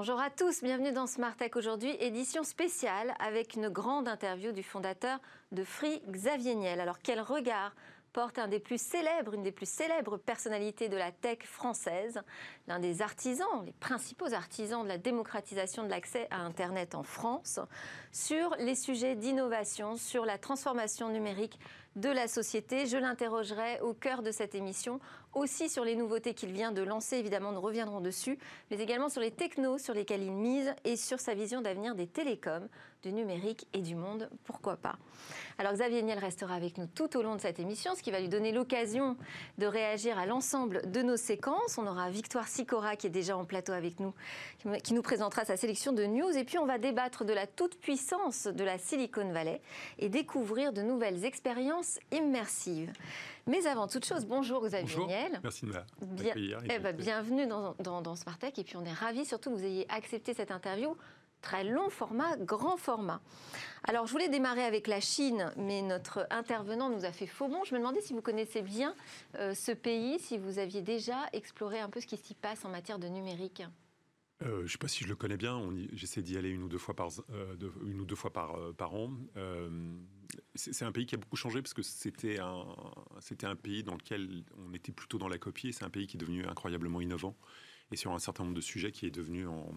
Bonjour à tous, bienvenue dans Smart Tech. Aujourd'hui, édition spéciale avec une grande interview du fondateur de Free, Xavier Niel. Alors quel regard porte un des plus célèbres, une des plus célèbres personnalités de la tech française, l'un des artisans, les principaux artisans de la démocratisation de l'accès à Internet en France, sur les sujets d'innovation, sur la transformation numérique de la société. Je l'interrogerai au cœur de cette émission, aussi sur les nouveautés qu'il vient de lancer, évidemment nous reviendrons dessus, mais également sur les technos sur lesquels il mise et sur sa vision d'avenir des télécoms, du numérique et du monde, pourquoi pas? Alors Xavier Niel restera avec nous tout au long de cette émission, ce qui va lui donner l'occasion de réagir à l'ensemble de nos séquences. On aura Victoire Sicora qui est déjà en plateau avec nous, qui nous présentera sa sélection de news et puis on va débattre de la toute-puissance de la Silicon Valley et découvrir de nouvelles expériences immersives. Mais avant toute chose, bonjour Xavier bonjour. Niel. Merci de m'accueillir. Eh ben, bienvenue dans, dans, dans Smartech et puis on est ravis surtout que vous ayez accepté cette interview très long format, grand format. Alors, je voulais démarrer avec la Chine, mais notre intervenant nous a fait faux bon. Je me demandais si vous connaissez bien euh, ce pays, si vous aviez déjà exploré un peu ce qui s'y passe en matière de numérique. Euh, je ne sais pas si je le connais bien. J'essaie d'y aller une ou deux fois par, euh, une ou deux fois par, par an. c'est un pays qui a beaucoup changé parce que c'était un, c'était un pays dans lequel on était plutôt dans la copie. C'est un pays qui est devenu incroyablement innovant et sur un certain nombre de sujets qui est devenu en,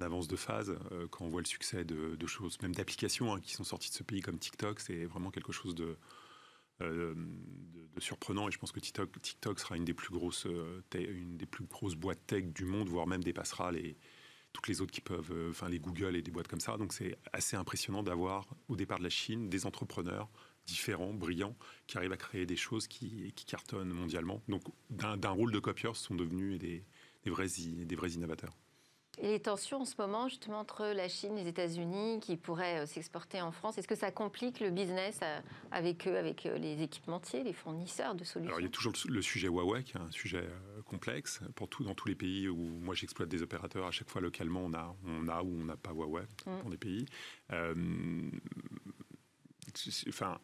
avance de phase euh, quand on voit le succès de, choses, même d'applications hein, qui sont sorties de ce pays comme TikTok. C'est vraiment quelque chose de, euh, de, surprenant et je pense que TikTok, TikTok sera une des plus grosses, euh, une des plus grosses boîtes tech du monde, voire même dépassera les toutes les autres qui peuvent, enfin les Google et des boîtes comme ça. Donc c'est assez impressionnant d'avoir au départ de la Chine des entrepreneurs différents, brillants, qui arrivent à créer des choses qui, cartonnent mondialement. Donc d'un rôle de copieurs sont devenus des, des, vrais, des vrais innovateurs. Et les tensions en ce moment, justement, entre la Chine et les États-Unis qui pourraient euh, s'exporter en France, est-ce que ça complique le business euh, avec eux, avec euh, les équipementiers, les fournisseurs de solutions? Alors, il y a toujours le sujet Huawei, qui est un sujet complexe. Pour tout, dans tous les pays où moi j'exploite des opérateurs, à chaque fois localement, on a, on a ou on n'a pas Huawei mm. dans des pays. enfin,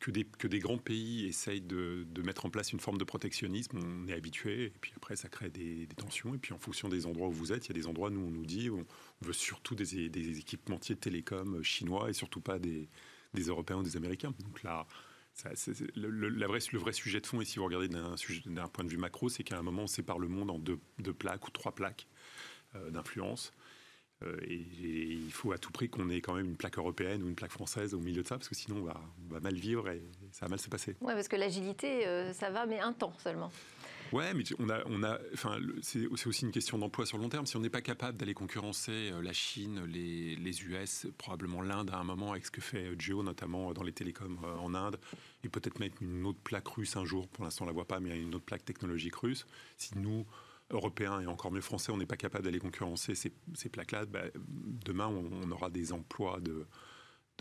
que des, grands pays essayent de, mettre en place une forme de protectionnisme, on est habitué, et puis après ça crée des, tensions, et puis en fonction des endroits où vous êtes, il y a des endroits, nous on nous dit, on, veut surtout des, équipementiers de télécom chinois, et surtout pas des, Européens ou des Américains. Donc là, le vrai sujet de fond, et si vous regardez d'un point de vue macro, c'est qu'à un moment on sépare le monde en deux, plaques ou trois plaques euh, d'influence. Euh, et, il faut à tout prix qu'on ait quand même une plaque européenne ou une plaque française au milieu de ça, parce que sinon on va, mal vivre et ça va mal se passer. Oui, parce que l'agilité, euh, ça va, mais un temps seulement. Ouais, mais on a, on a, enfin, c'est aussi une question d'emploi sur le long terme. Si on n'est pas capable d'aller concurrencer euh, la Chine, les, les US, probablement l'Inde à un moment avec ce que fait Geo, notamment dans les télécoms en Inde, et peut-être mettre une autre plaque russe un jour. Pour l'instant, on la voit pas, mais une autre plaque technologique russe. Si nous européens et encore mieux français, on n'est pas capable d'aller concurrencer ces, plaques-là, bah, demain on, aura des emplois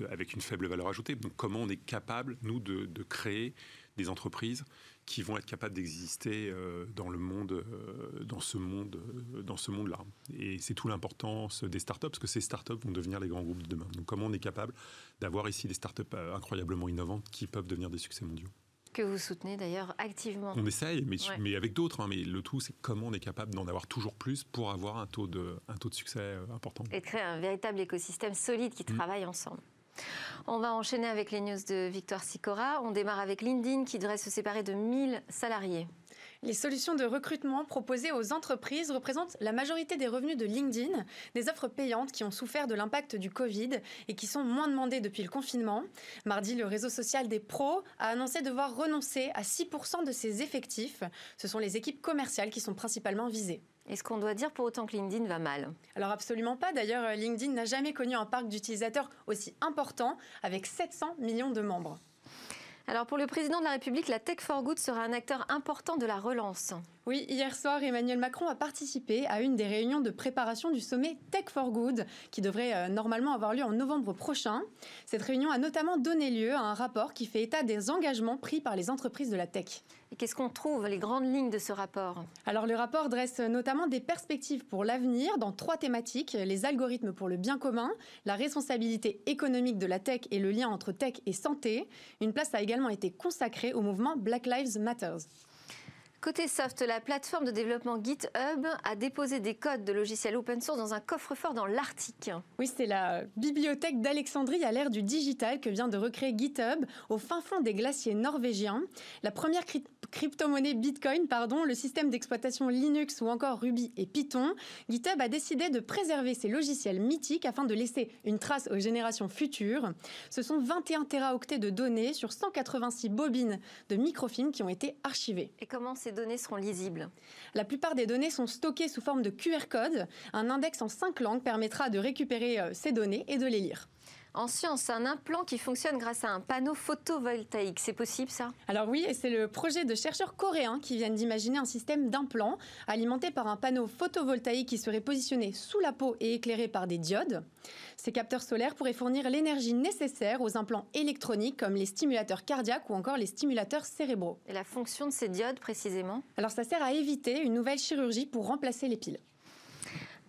avec une faible valeur ajoutée. Donc comment on est capable, nous, de, créer des entreprises qui vont être capables d'exister euh, dans le monde, euh, dans ce monde, euh, dans ce monde-là? Et c'est tout l'importance des startups, parce que ces startups vont devenir les grands groupes de demain. Donc comment on est capable d'avoir ici des startups incroyablement innovantes qui peuvent devenir des succès mondiaux? Que vous soutenez d'ailleurs activement. On essaye, mais, mais avec d'autres. Hein, mais le tout, c'est comment on est capable d'en avoir toujours plus pour avoir un taux de, un taux de succès euh, important. Et créer un véritable écosystème solide qui mm. travaille ensemble. On va enchaîner avec les news de Victoire Sicora. On démarre avec LinkedIn qui devrait se séparer de 1000 salariés. Les solutions de recrutement proposées aux entreprises représentent la majorité des revenus de LinkedIn, des offres payantes qui ont souffert de l'impact du Covid et qui sont moins demandées depuis le confinement. Mardi, le réseau social des pros a annoncé devoir renoncer à 6% de ses effectifs. Ce sont les équipes commerciales qui sont principalement visées. Est-ce qu'on doit dire pour autant que LinkedIn va mal? Alors absolument pas. D'ailleurs, LinkedIn n'a jamais connu un parc d'utilisateurs aussi important, avec 700 millions de membres. Alors pour le président de la République, la Tech for Good sera un acteur important de la relance. Oui, hier soir, Emmanuel Macron a participé à une des réunions de préparation du sommet Tech for Good, qui devrait euh, normalement avoir lieu en novembre prochain. Cette réunion a notamment donné lieu à un rapport qui fait état des engagements pris par les entreprises de la tech. Et qu'est-ce qu'on trouve, les grandes lignes de ce rapport? Alors le rapport dresse notamment des perspectives pour l'avenir dans trois thématiques, les algorithmes pour le bien commun, la responsabilité économique de la tech et le lien entre tech et santé. Une place a également été consacrée au mouvement Black Lives Matter. Côté soft, la plateforme de développement GitHub a déposé des codes de logiciels open source dans un coffre-fort dans l'Arctique. Oui, c'est la bibliothèque d'Alexandrie à l'ère du digital que vient de recréer GitHub au fin fond des glaciers norvégiens. La première crypto-monnaie Bitcoin, pardon, le système d'exploitation Linux ou encore Ruby et Python, GitHub a décidé de préserver ces logiciels mythiques afin de laisser une trace aux générations futures. Ce sont 21 teraoctets de données sur 186 bobines de microfilm qui ont été archivées. Et comment ces données seront lisibles La plupart des données sont stockées sous forme de QR code. Un index en cinq langues permettra de récupérer euh, ces données et de les lire. En science, un implant qui fonctionne grâce à un panneau photovoltaïque, c'est possible ça? Alors oui, et c'est le projet de chercheurs coréens qui viennent d'imaginer un système d'implant alimenté par un panneau photovoltaïque qui serait positionné sous la peau et éclairé par des diodes. Ces capteurs solaires pourraient fournir l'énergie nécessaire aux implants électroniques comme les stimulateurs cardiaques ou encore les stimulateurs cérébraux. Et la fonction de ces diodes précisément? Alors ça sert à éviter une nouvelle chirurgie pour remplacer les piles.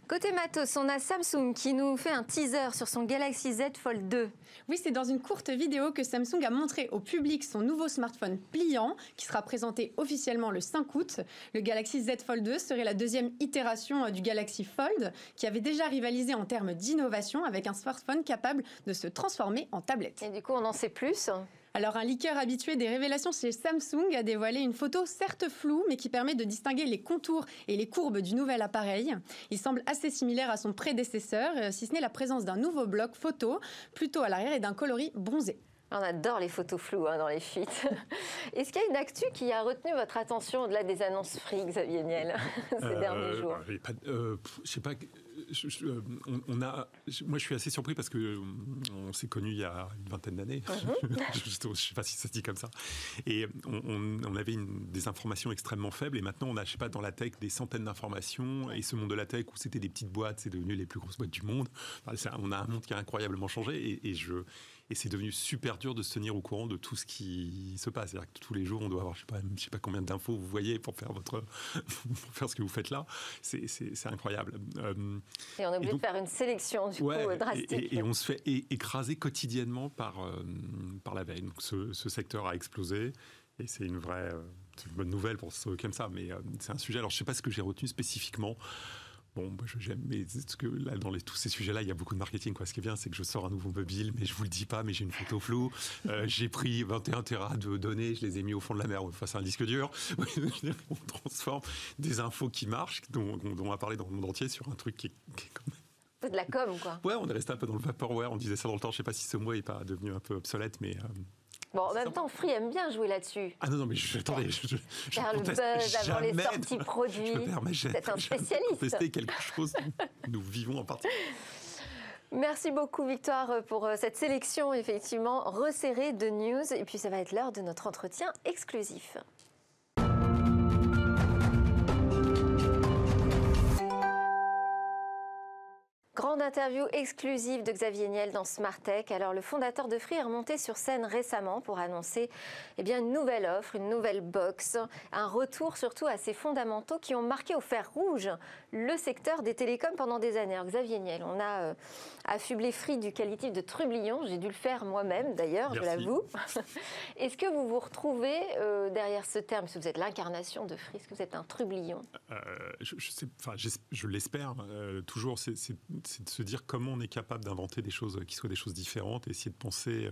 Côté matos, on a Samsung qui nous fait un teaser sur son Galaxy Z Fold 2. Oui, c'est dans une courte vidéo que Samsung a montré au public son nouveau smartphone pliant qui sera présenté officiellement le 5 août. Le Galaxy Z Fold 2 serait la deuxième itération euh, du Galaxy Fold qui avait déjà rivalisé en termes d'innovation avec un smartphone capable de se transformer en tablette. Et du coup, on en sait plus alors, un liqueur habitué des révélations chez Samsung a dévoilé une photo certes floue, mais qui permet de distinguer les contours et les courbes du nouvel appareil. Il semble assez similaire à son prédécesseur, euh, si ce n'est la présence d'un nouveau bloc photo, plutôt à l'arrière et d'un coloris bronzé. On adore les photos floues hein, dans les fuites. Est-ce qu'il y a une actu qui a retenu votre attention au-delà des annonces free, Xavier Niel, ces euh, derniers jours? euh, Je sais pas euh, on, a, moi, je suis assez surpris parce que euh, on s'est connus il y a une vingtaine d'années. Mhm. je ne sais pas si ça se dit comme ça. Et on, avait des informations extrêmement faibles. Et maintenant, on a, je sais pas, dans la tech, des centaines d'informations. Et ce monde de la tech où c'était des petites boîtes, c'est devenu les plus grosses boîtes du monde. on a un monde qui a incroyablement changé. et je et c'est devenu super dur de se tenir au courant de tout ce qui se passe. C'est-à-dire que tous les jours, on doit avoir, je sais pas, je sais pas combien d'infos vous voyez pour faire votre, pour faire ce que vous faites là. C'est incroyable. Euh, et on est obligé de faire une sélection du coup drastique. Et, on se fait écraser quotidiennement par euh, par la veille. Donc ce, ce, secteur a explosé et c'est une vraie euh, une bonne nouvelle pour ceux comme ça. Mais c'est un sujet. Alors je sais pas ce que j'ai retenu spécifiquement. Bon, moi j'aime, mais que là, dans les, tous ces sujets-là, il y a beaucoup de marketing. Quoi. Ce qui est bien, c'est que je sors un nouveau mobile, mais je vous le dis pas, mais j'ai une photo floue. Euh, j'ai pris 21 Tera de données, je les ai mis au fond de la mer face à un disque dur. on transforme des infos qui marchent, dont, on va parler dans le monde entier, sur un truc qui, qui est quand même de la com, quoi. Ouais, on est resté un peu dans le vaporware. On disait ça dans le temps. Je sais pas si ce mot est pas devenu un peu obsolète, mais euh, Bon, en même temps, Free aime bien jouer là-dessus. Ah non, non, mais je, attendez, je, je, Faire le buzz avant les sorties produits. C'est un spécialiste. Tester quelque chose. Nous vivons en partie. Merci beaucoup Victoire pour euh, cette sélection effectivement resserrée de news. Et puis ça va être l'heure de notre entretien exclusif. Grande interview exclusive de Xavier Niel dans Smart Tech. Alors, le fondateur de Free est remonté sur scène récemment pour annoncer eh bien, une nouvelle offre, une nouvelle box, un retour surtout à ces fondamentaux qui ont marqué au fer rouge le secteur des télécoms pendant des années. Alors, Xavier Niel, on a euh, affublé Free du qualitif de trublion. J'ai dû le faire moi-même d'ailleurs, je l'avoue. Est-ce que vous vous retrouvez euh, derrière ce terme? Est-ce que vous êtes l'incarnation de Free? Est-ce que vous êtes un trublion? Euh, Je, je, je l'espère. toujours, c'est de se dire comment on est capable d'inventer des choses qui soient des choses différentes, essayer de penser,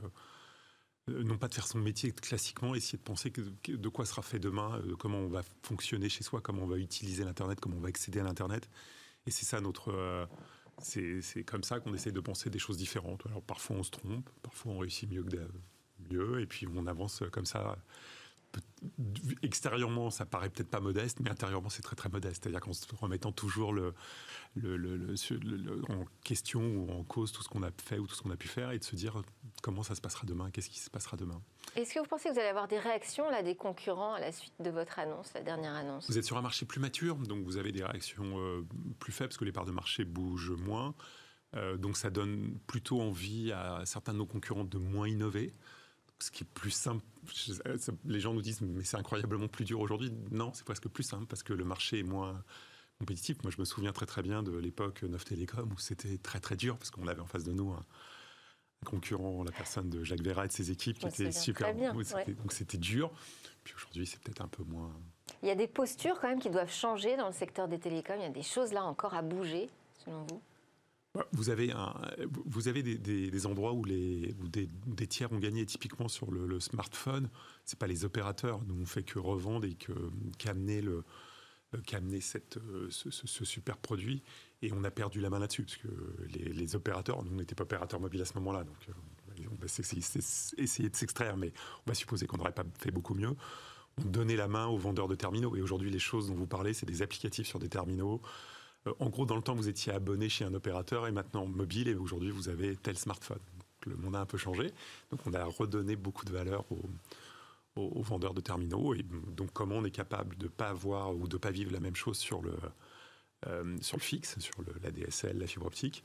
euh, non pas de faire son métier classiquement, essayer de penser de quoi sera fait demain, euh, comment on va fonctionner chez soi, comment on va utiliser l'Internet, comment on va accéder à l'Internet. Et c'est ça notre... Euh, c'est comme ça qu'on essaie de penser des choses différentes. Alors parfois on se trompe, parfois on réussit mieux que mieux, et puis on avance comme ça extérieurement, ça paraît peut-être pas modeste, mais intérieurement, c'est très très modeste. C'est-à-dire qu'en se remettant toujours le, le, en question ou en cause tout ce qu'on a fait ou tout ce qu'on a pu faire et de se dire comment ça se passera demain, qu'est-ce qui se passera demain. Est-ce que vous pensez que vous allez avoir des réactions là, des concurrents à la suite de votre annonce, la dernière annonce? Vous êtes sur un marché plus mature, donc vous avez des réactions euh, plus faibles parce que les parts de marché bougent moins. Euh, donc ça donne plutôt envie à certains de nos concurrents de moins innover ce qui est plus simple. Les gens nous disent, mais c'est incroyablement plus dur aujourd'hui. Non, c'est presque plus simple parce que le marché est moins compétitif. Moi, je me souviens très très bien de l'époque Neuf Télécom où c'était très très dur parce qu'on avait en face de nous un, concurrent, la personne de Jacques Vera et de ses équipes qui était super. Bien, Donc c'était dur. Puis aujourd'hui, c'est peut-être un peu moins. Il y a des postures quand même qui doivent changer dans le secteur des télécoms. Il y a des choses là encore à bouger, selon vous? Vous avez, un, vous avez des, endroits où, des, tiers ont gagné typiquement sur le, smartphone. C'est pas les opérateurs. Nous, on fait que revendre et qu'amener le qu'amener cette, ce, ce, super produit. Et on a perdu la main là-dessus, parce que les, les opérateurs, nous, n'étions pas opérateurs mobiles à ce moment-là. Donc, euh, on va essayer de s'extraire, mais on va supposer qu'on n'aurait pas fait beaucoup mieux. On donnait la main aux vendeurs de terminaux. Et aujourd'hui, les choses dont vous parlez, c'est des applicatifs sur des terminaux. Euh, en gros, dans le temps, vous étiez abonné chez un opérateur et maintenant mobile, et aujourd'hui, vous avez tel smartphone. le monde a un peu changé. Donc, on a redonné beaucoup de valeur aux, vendeurs de terminaux. Et donc, comment on est capable de ne pas avoir ou de ne pas vivre la même chose sur le, euh, sur le fixe, sur la DSL, la fibre optique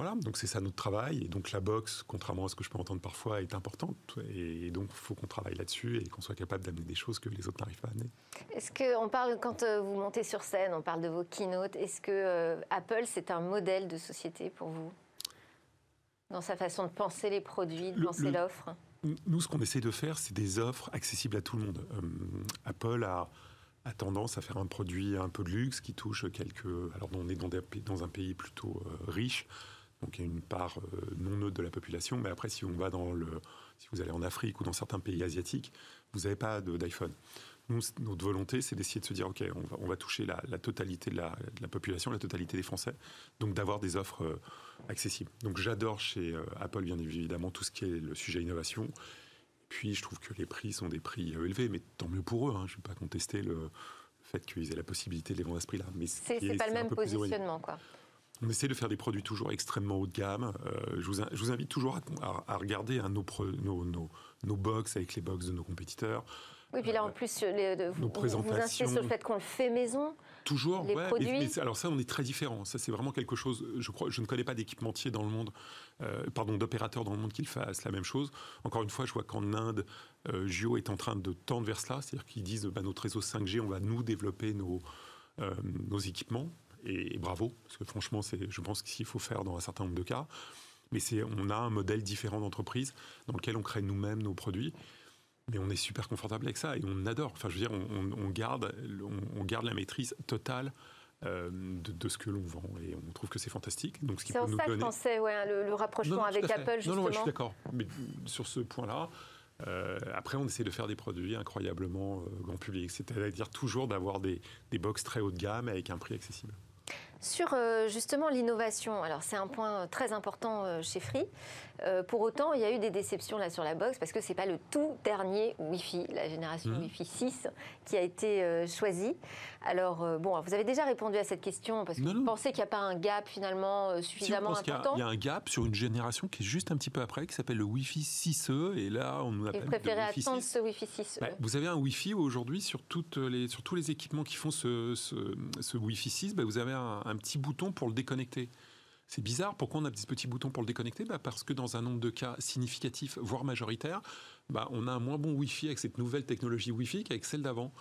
voilà, donc c'est ça notre travail. Et donc la box, contrairement à ce que je peux entendre parfois, est importante. Et donc il faut qu'on travaille là-dessus et qu'on soit capable d'amener des choses que les autres n'arrivent pas à amener. Est-ce qu'on parle, quand euh, vous montez sur scène, on parle de vos keynotes, est-ce que euh, Apple, c'est un modèle de société pour vous? Dans sa façon de penser les produits, de penser l'offre? Nous, ce qu'on essaie de faire, c'est des offres accessibles à tout le monde. Euh, Apple a a tendance à faire un produit un peu de luxe qui touche quelques. Alors, on est dans, dans un pays plutôt riche, donc il y a une part euh, non neutre de la population. Mais après, si on va dans le, si vous allez en Afrique ou dans certains pays asiatiques, vous n'avez pas d'iPhone. Nous, notre volonté, c'est d'essayer de se dire, OK, on va, on va toucher la, totalité de la, de la, population, la totalité des Français, donc d'avoir des offres euh, accessibles. Donc j'adore chez euh, Apple, bien évidemment, tout ce qui est le sujet innovation. Puis je trouve que les prix sont des prix élevés, mais tant mieux pour eux. Hein. Je ne vais pas contester le fait qu'ils aient la possibilité de les vendre à ce prix-là. Mais c'est pas le même positionnement, quoi. On essaie de faire des produits toujours extrêmement haut de gamme. Euh, je, vous, je, vous, invite toujours à, regarder hein, nos, nos, nos, box avec les box de nos compétiteurs. Oui, puis là, en euh, plus, les, vous, vous insistez sur le fait qu'on le fait maison. Toujours, les produits. alors ça, on est très différent. Ça, c'est vraiment quelque chose. Je crois, je ne connais pas d'équipementier dans le monde, euh, pardon, d'opérateurs dans le monde qui fassent la même chose. Encore une fois, je vois qu'en Inde, euh, Gio est en train de tendre vers cela, c'est-à-dire qu'ils disent, bah, notre réseau 5G, on va nous développer nos, nos équipements et, bravo, parce que franchement, c'est, je pense qu'il faut faire dans un certain nombre de cas. Mais c'est, on a un modèle différent d'entreprise dans lequel on crée nous-mêmes nos produits. Mais on est super confortable avec ça et on adore. Enfin, je veux dire, on, garde, on, garde la maîtrise totale euh, de, ce que l'on vend et on trouve que c'est fantastique. Donc, c'est en ça que je pensais, ouais, le, rapprochement avec Apple, justement. Non, non, je suis d'accord. Mais sur ce point-là, euh, après, on essaie de faire des produits incroyablement euh, grand public, c'est-à-dire toujours d'avoir des, des box très haut de gamme avec un prix accessible. Sur euh, justement l'innovation, alors c'est un point très important euh, chez Free. Euh, pour autant, il y a eu des déceptions là sur la box parce que c'est pas le tout dernier Wi-Fi, la génération mmh. Wi-Fi 6 qui a été choisi. Alors bon, vous avez déjà répondu à cette question parce que vous pensez qu'il n'y a pas un gap finalement suffisamment important. Il y, a un gap sur une génération qui est juste un petit peu après, qui s'appelle le Wi-Fi 6E, et là on nous appelle. Et vous préférez attendre ce Wi-Fi 6E. Bah, vous avez un Wi-Fi aujourd'hui sur toutes les sur tous les équipements qui font ce, ce, Wi-Fi 6, bah, vous avez un un petit bouton pour le déconnecter. C'est bizarre, pourquoi on a ce petit bouton pour le déconnecter? Bah Parce que dans un nombre de cas significatifs, voire majoritaires, bah on a un moins bon Wi-Fi avec cette nouvelle technologie Wi-Fi qu'avec celle d'avant.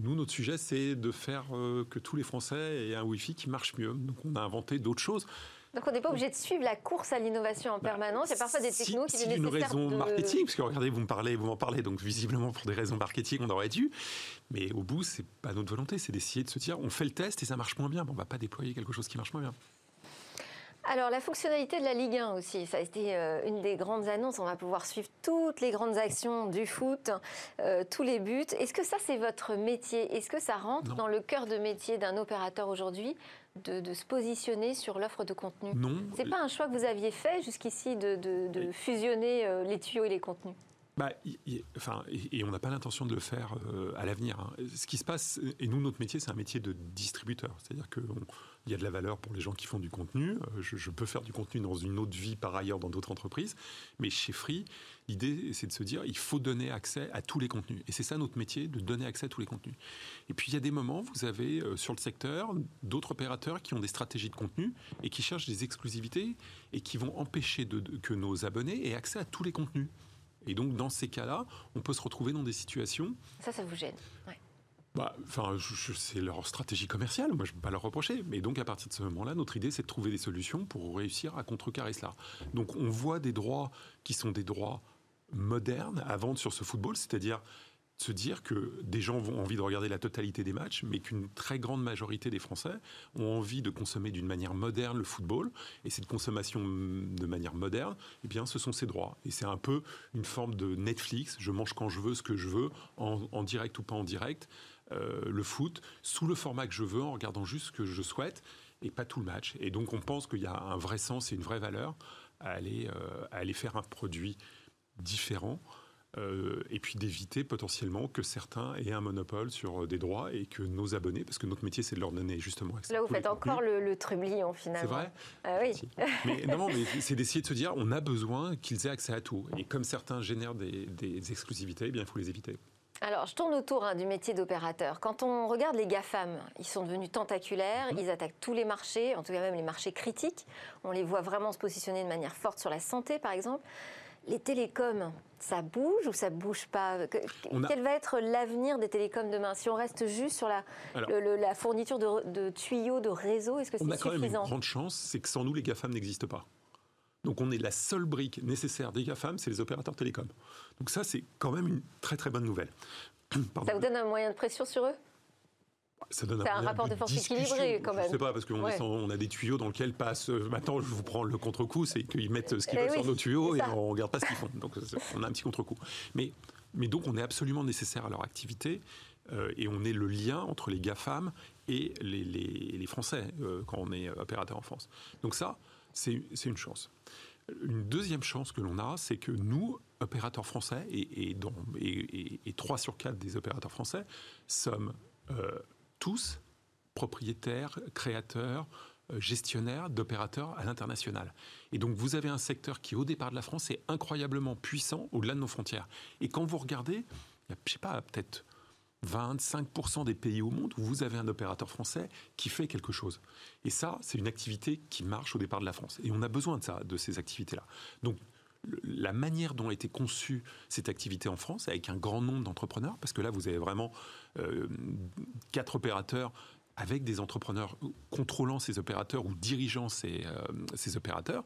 Nous, notre sujet, c'est de faire euh, que tous les Français aient un Wi-Fi qui marche mieux. Donc on a inventé d'autres choses. Donc on n'est pas obligé de suivre la course à l'innovation en bah, permanence. Il y a parfois des technos qui si une raison marketing, parce que regardez, vous me parlez, vous m'en parlez, donc visiblement pour des raisons marketing, on aurait dû. Mais au bout, c'est pas notre volonté, c'est d'essayer de se dire, on fait le test et ça marche moins bien. Bon, on va pas déployer quelque chose qui marche moins bien. Alors la fonctionnalité de la Ligue 1 aussi, ça a été euh, une des grandes annonces. On va pouvoir suivre toutes les grandes actions du foot, euh, tous les buts. Est-ce que ça c'est votre métier? Est-ce que ça rentre dans le cœur de métier d'un opérateur aujourd'hui? De, se positionner sur l'offre de contenu. Non. C'est pas un choix que vous aviez fait jusqu'ici de, fusionner euh, les tuyaux et les contenus? Bah, et, on n'a pas l'intention de le faire à l'avenir. Hein. Ce qui se passe, et nous, notre métier, c'est un métier de distributeur. C'est-à-dire que il y a de la valeur pour les gens qui font du contenu. Euh, je, peux faire du contenu dans une autre vie par ailleurs dans d'autres entreprises. Mais chez Free, l'idée, c'est de se dire, il faut donner accès à tous les contenus. Et c'est ça notre métier, de donner accès à tous les contenus. Et puis, il y a des moments, vous avez euh, sur le secteur d'autres opérateurs qui ont des stratégies de contenu et qui cherchent des exclusivités et qui vont empêcher que nos abonnés aient accès à tous les contenus. Et donc, dans ces cas-là, on peut se retrouver dans des situations. Ça, ça vous gêne. Ouais bah, enfin, c'est leur stratégie commerciale. Moi, je ne peux pas leur reprocher. Mais donc, à partir de ce moment-là, notre idée, c'est de trouver des solutions pour réussir à contrecarrer cela. Donc, on voit des droits qui sont des droits modernes à vendre sur ce football, c'est-à-dire se dire que des gens ont envie de regarder la totalité des matchs, mais qu'une très grande majorité des Français ont envie de consommer d'une manière moderne le football. Et cette consommation de manière moderne, eh bien, ce sont ses droits. Et c'est un peu une forme de Netflix. Je mange quand je veux, ce que je veux, en, direct ou pas en direct. Euh, le foot sous le format que je veux, en regardant juste ce que je souhaite et pas tout le match. Et donc on pense qu'il y a un vrai sens et une vraie valeur à aller, euh, à aller faire un produit différent euh, et puis d'éviter potentiellement que certains aient un monopole sur euh, des droits et que nos abonnés, parce que notre métier c'est de leur donner justement accès. Là vous faites encore le, trublion finalement. C'est vrai ah, Oui. Mais, non, mais c'est d'essayer de se dire on a besoin qu'ils aient accès à tout. Et comme certains génèrent des, exclusivités, eh bien il faut les éviter. Alors, je tourne autour hein, du métier d'opérateur. Quand on regarde les GAFAM, ils sont devenus tentaculaires, mmh. ils attaquent tous les marchés, en tout cas même les marchés critiques. On les voit vraiment se positionner de manière forte sur la santé, par exemple les télécoms, ça bouge ou ça bouge pas Quel va être l'avenir des télécoms demain Si on reste juste sur la, la fourniture de, tuyaux, de réseaux, est-ce que c'est suffisant On a quand même une grande chance, c'est que sans nous, les GAFAM n'existent pas. Donc on est la seule brique nécessaire des GAFAM, c'est les opérateurs télécoms. Donc ça, c'est quand même une très très bonne nouvelle. Ça vous donne un moyen de pression sur eux? Donne un, rapport de force équilibré quand même. Je sais pas, parce qu'on on a des tuyaux dans lesquels passe. Euh, maintenant, je vous prends le contre-coup, c'est qu'ils mettent ce qu'ils eh veulent sur nos tuyaux et on ne regarde pas ce qu'ils font. Donc, on a un petit contre-coup. Mais, mais donc, on est absolument nécessaire à leur activité. Euh, et on est le lien entre les GAFAM et les, les, Français euh, quand on est opérateur en France. Donc ça, c'est une chance. Une deuxième chance que l'on a, c'est que nous, opérateurs français, et, et, et, et, 3 sur 4 des opérateurs français, sommes tous propriétaires, créateurs, euh, gestionnaires d'opérateurs à l'international. Et donc vous avez un secteur qui, au départ de la France, est incroyablement puissant au-delà de nos frontières. Et quand vous regardez, il y je sais pas, peut-être 25% des pays au monde où vous avez un opérateur français qui fait quelque chose. Et ça, c'est une activité qui marche au départ de la France. Et on a besoin de ça, de ces activités-là. Donc la manière dont a été conçue cette activité en France, avec un grand nombre d'entrepreneurs, parce que là, vous avez vraiment euh, quatre opérateurs avec des entrepreneurs contrôlant ces opérateurs ou dirigeant ces, euh, opérateurs,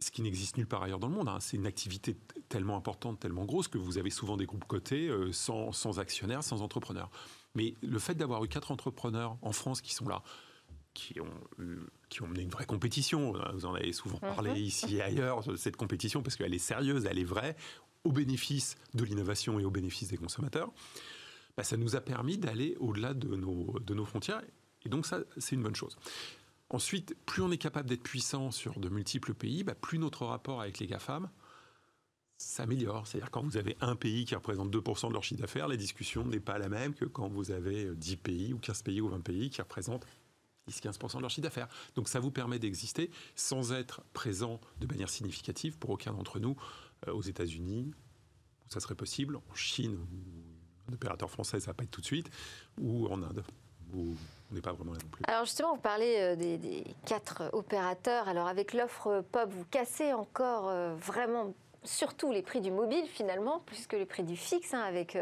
ce qui n'existe nulle part ailleurs dans le monde. Hein. C'est une activité tellement importante, tellement grosse, que vous avez souvent des groupes cotés euh, sans actionnaires, sans entrepreneurs. Mais le fait d'avoir eu quatre entrepreneurs en France qui sont là, qui ont, qui ont mené une vraie compétition. Vous en avez souvent parlé mhm. ici et ailleurs, de cette compétition, parce qu'elle est sérieuse, elle est vraie, au bénéfice de l'innovation et au bénéfice des consommateurs. Bah, ça nous a permis d'aller au-delà de nos, de nos frontières. Et donc ça, c'est une bonne chose. Ensuite, plus on est capable d'être puissant sur de multiples pays, bah, plus notre rapport avec les GAFAM s'améliore. C'est-à-dire quand vous avez un pays qui représente 2% de leur chiffre d'affaires, la discussion n'est pas la même que quand vous avez 10 pays ou 15 pays ou 20 pays qui représentent 10-15% de leur chiffre d'affaires. Donc ça vous permet d'exister sans être présent de manière significative pour aucun d'entre nous euh, aux États-Unis, où ça serait possible, en Chine, où un opérateur français, ça va pas être tout de suite, ou en Inde, on n'est pas vraiment là non plus. Alors justement, vous parlez euh, des, quatre opérateurs. Alors avec l'offre POP, vous cassez encore euh, vraiment surtout les prix du mobile finalement, plus que les prix du fixe, hein, avec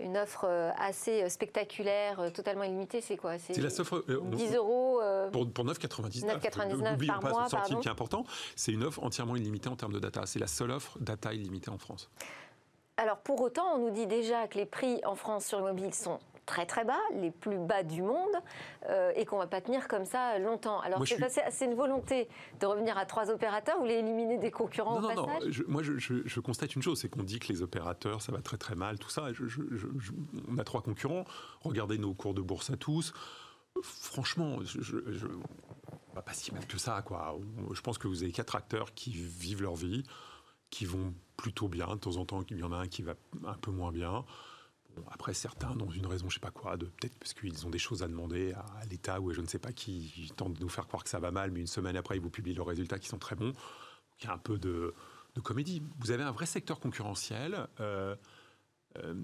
une offre euh, assez euh, spectaculaire, euh, totalement illimitée, c'est quoi? C'est la 10 euros pour, pour 9,99 9,99 par pas mois, ce centime qui est important. C'est une offre entièrement illimitée en termes de data. C'est la seule offre data illimitée en France. Alors pour autant, on nous dit déjà que les prix en France sur le mobile sont très très bas, les plus bas du monde, euh, et qu'on va pas tenir comme ça longtemps. Alors c'est une volonté de revenir à trois opérateurs, vous voulez éliminer des concurrents non, au non, Non, moi je, constate une chose, c'est qu'on dit que les opérateurs, ça va très très mal, tout ça. on a trois concurrents, regardez nos cours de bourse à tous. Franchement, je, va pas si mal que ça, quoi. Je pense que vous avez quatre acteurs qui vivent leur vie, qui vont plutôt bien. De temps en temps, il y en a un qui va un peu moins bien après, certains, dans une raison, je sais pas quoi, de peut-être parce qu'ils ont des choses à demander à, l'État ou je ne sais pas qui, tentent de nous faire croire que ça va mal, mais une semaine après, ils vous publient leurs résultats qui sont très bons. Il y a un peu de, comédie. Vous avez un vrai secteur concurrentiel. Euh, euh,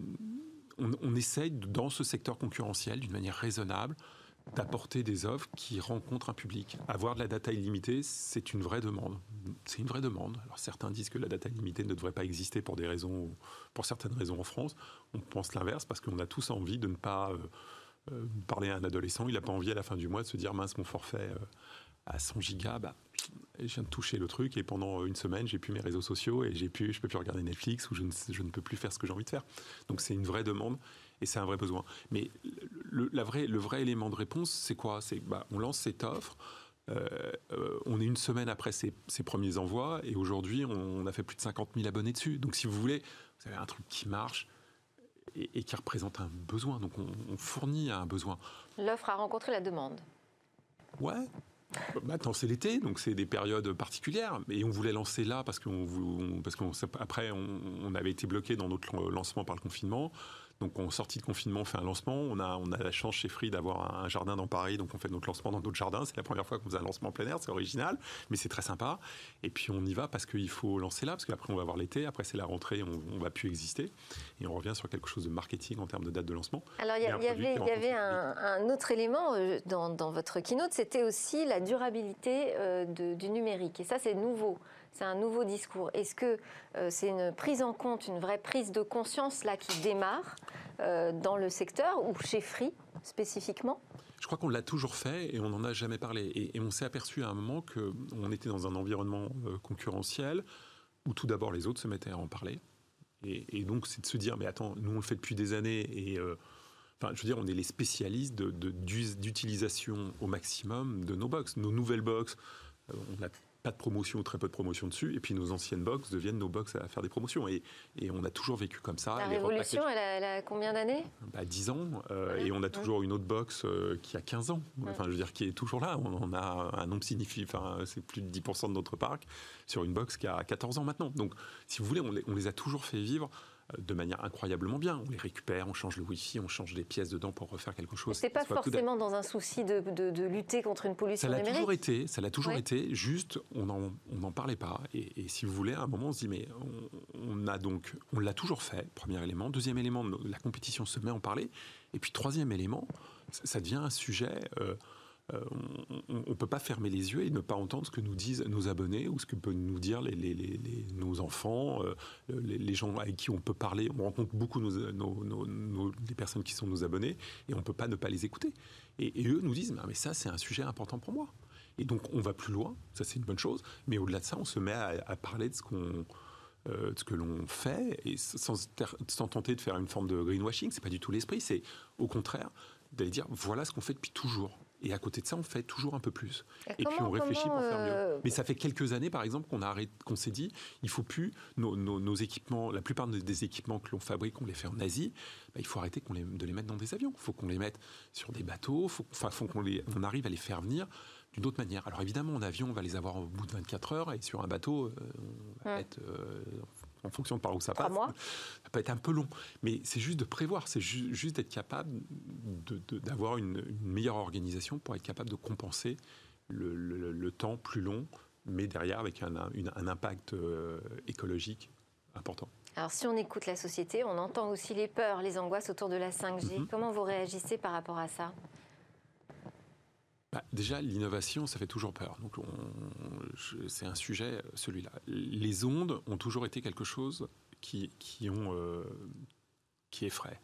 on, on, essaye, dans ce secteur concurrentiel, d'une manière raisonnable, d'apporter des offres qui rencontrent un public. Avoir de la data illimitée, c'est une vraie demande. C'est une vraie demande. Alors certains disent que la data illimitée ne devrait pas exister pour des raisons, pour certaines raisons en France. On pense l'inverse parce qu'on a tous envie de ne pas euh, euh, parler à un adolescent. Il n'a pas envie à la fin du mois de se dire mince mon forfait euh, à 100 gigas, bah, je viens de toucher le truc et pendant une semaine, j'ai plus mes réseaux sociaux et j'ai pu, je peux plus regarder Netflix ou je ne, je ne peux plus faire ce que j'ai envie de faire. Donc c'est une vraie demande et c'est un vrai besoin. Mais le, la vraie, le vrai élément de réponse, c'est quoi? C'est bah, on lance cette offre. Euh, euh, on est une semaine après ces, ces premiers envois et aujourd'hui on, a fait plus de 50 000 abonnés dessus. Donc si vous voulez, vous avez un truc qui marche et, et qui représente un besoin. Donc on, on fournit un besoin. L'offre a rencontré la demande. Ouais, Maintenant, c'est l'été, donc c'est des périodes particulières. Et on voulait lancer là parce qu'on, parce qu'après, on, on, avait été bloqué dans notre lancement par le confinement. Donc, en sortie de confinement, on fait un lancement. On a, on a la chance chez Free d'avoir un jardin dans Paris, donc on fait notre lancement dans notre jardin. C'est la première fois qu'on faisait un lancement en plein air, c'est original, mais c'est très sympa. Et puis on y va parce qu'il faut lancer là, parce qu'après on va avoir l'été, après c'est la rentrée, on, on va plus exister, et on revient sur quelque chose de marketing en termes de date de lancement. Alors il y, y, avait, y avait un, un, autre élément euh, dans, dans votre keynote, c'était aussi la durabilité euh, de, du numérique, et ça c'est nouveau c'est un nouveau discours. Est-ce que euh, c'est une prise en compte, une vraie prise de conscience là qui démarre euh, dans le secteur ou chez Free spécifiquement? Je crois qu'on l'a toujours fait et on n'en a jamais parlé. Et, on s'est aperçu à un moment qu'on était dans un environnement euh, concurrentiel où tout d'abord les autres se mettaient à en parler. Et, donc c'est de se dire, mais attends, nous on le fait depuis des années et... Euh, Enfin, je veux dire, on est les spécialistes d'utilisation de, au maximum de nos box. Nos nouvelles box, euh, on pas de promotion ou très peu de promotion dessus. Et puis nos anciennes box deviennent nos box à faire des promotions. Et, et on a toujours vécu comme ça. La révolution, elle a, elle a, combien d'années? Bah, 10 ans. Euh, ouais. Et on a toujours une autre box euh, qui a 15 ans. Ouais. Enfin, je veux dire, qui est toujours là. On, on a un nombre significatif. Enfin, c'est plus de 10% de notre parc sur une box qui a 14 ans maintenant. Donc, si vous voulez, on les, on les a toujours fait vivre de manière incroyablement bien. On les récupère, on change le Wi-Fi, on change des pièces dedans pour refaire quelque chose. C'est pas forcément dans un souci de, de, de, lutter contre une pollution ça numérique. Toujours été, ça l'a toujours ouais. été. Juste, on n'en on parlait pas. Et, et, si vous voulez, à un moment, on se dit mais on, on a donc, on l'a toujours fait. Premier élément. Deuxième élément, la compétition se met à en parler. Et puis troisième élément, ça devient un sujet. Euh, euh, on ne peut pas fermer les yeux et ne pas entendre ce que nous disent nos abonnés ou ce que peuvent nous dire nos enfants, euh, les, gens avec qui on peut parler. On rencontre beaucoup nos, les personnes qui sont nos abonnés et on ne peut pas ne pas les écouter. Et, eux nous disent, mais ça c'est un sujet important pour moi. Et donc on va plus loin, ça c'est une bonne chose, mais au-delà de ça, on se met à, parler de ce qu'on... Euh, ce que l'on fait et sans, sans, tenter de faire une forme de greenwashing, c'est pas du tout l'esprit, c'est au contraire d'aller dire voilà ce qu'on fait depuis toujours. Et à côté de ça, on fait toujours un peu plus. Et, et comment, puis on réfléchit pour faire mieux. euh... Mais ça fait quelques années, par exemple, qu'on qu'on s'est dit, il faut plus nos, nos, nos, équipements, la plupart des équipements que l'on fabrique, on les fait en Asie. Bah, il faut arrêter les, de les mettre dans des avions. Il faut qu'on les mette sur des bateaux. Faut, enfin, faut qu'on les, on arrive à les faire venir d'une autre manière. Alors évidemment, en avion, on va les avoir au bout de 24 heures, et sur un bateau, euh, on va hum. être euh, en fonction de par où ça passe, mois. ça peut être un peu long. Mais c'est juste de prévoir, c'est ju juste d'être capable d'avoir une, une, meilleure organisation pour être capable de compenser le, le, le temps plus long, mais derrière avec un, impact euh, écologique important. Alors si on écoute la société, on entend aussi les peurs, les angoisses autour de la 5G. Mm -hmm. Comment vous réagissez par rapport à ça? Bah, déjà, l'innovation, ça fait toujours peur. Donc, c'est un sujet, celui-là. Les ondes ont toujours été quelque chose qui, qui, ont, euh, effraie.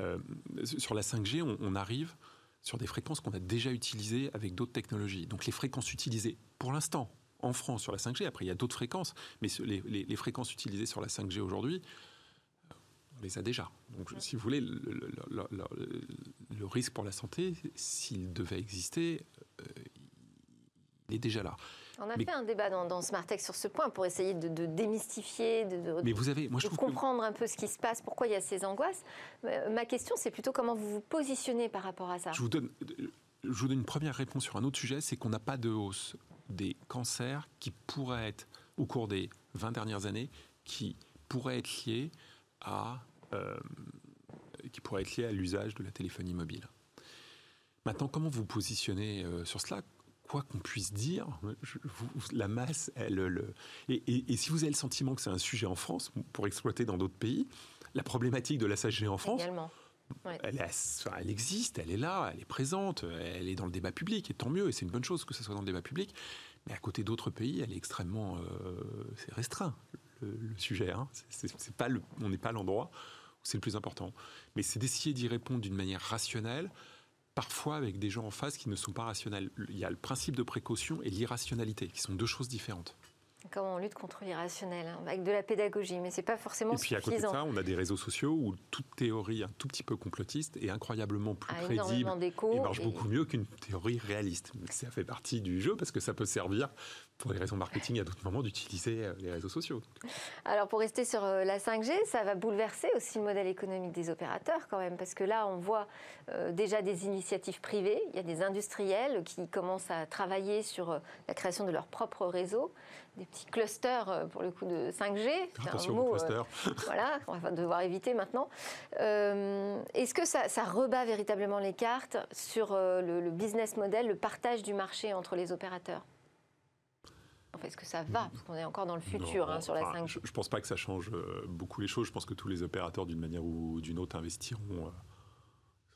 Euh, sur la 5G, on, arrive sur des fréquences qu'on a déjà utilisées avec d'autres technologies. Donc, les fréquences utilisées pour l'instant en France sur la 5G, après, il y a d'autres fréquences, mais les, fréquences utilisées sur la 5G aujourd'hui, on les a déjà. Donc, si vous voulez, le, le, le, le risque pour la santé, s'il devait exister, euh, il est déjà là. On a mais, fait un débat dans, dans Smartech sur ce point pour essayer de, de démystifier, de, de, mais vous avez, moi, de comprendre que... un peu ce qui se passe, pourquoi il y a ces angoisses. Euh, ma question, c'est plutôt comment vous vous positionnez par rapport à ça. Je vous donne, je vous donne une première réponse sur un autre sujet, c'est qu'on n'a pas de hausse des cancers qui pourraient être, au cours des 20 dernières années, qui pourraient être liés à euh, qui pourrait être lié à l'usage de la téléphonie mobile. Maintenant, comment vous positionnez euh, sur cela? Quoi qu'on puisse dire, je, vous, la masse, elle, le, et, et, et, si vous avez le sentiment que c'est un sujet en France pour exploiter dans d'autres pays, la problématique de la 5G en France, Ouais. Elle, elle, existe, elle est là, elle est présente, elle est dans le débat public, et tant mieux, et c'est une bonne chose que ça soit dans le débat public. Mais à côté d'autres pays, elle est extrêmement, euh, c'est restreint le, sujet. Hein. Pas le, on n'est pas l'endroit c'est le plus important. Mais c'est d'essayer d'y répondre d'une manière rationnelle parfois avec des gens en face qui ne sont pas rationnels. Il y a le principe de précaution et l'irrationalité, qui sont deux choses différentes. Comment on lutte contre l'irrationnel hein, Avec de la pédagogie, mais c'est pas forcément suffisant. Et puis à côté de ça, on a des réseaux sociaux où toute théorie un tout petit peu complotiste est incroyablement plus ah, crédible et marche beaucoup mieux qu'une théorie réaliste. Ça fait partie du jeu parce que ça peut servir pour des raisons marketing à d'autres moments d'utiliser euh, les réseaux sociaux. Alors pour rester sur euh, la 5G, ça va bouleverser aussi le modèle économique des opérateurs quand même, parce que là on voit euh, déjà des initiatives privées, il y a des industriels qui commencent à travailler sur la création de leur propre réseau, des petits clusters pour le coup de 5G. C'est un mot voilà, qu'on va devoir éviter maintenant. Est-ce que ça, rebat véritablement les cartes sur le business model, le partage du marché entre les opérateurs? Est-ce que ça va? Parce qu'on est encore dans le futur hein, sur la 5G. Je ne pense pas que ça change euh, beaucoup les choses. Je pense que tous les opérateurs, d'une manière ou d'une autre, investiront euh,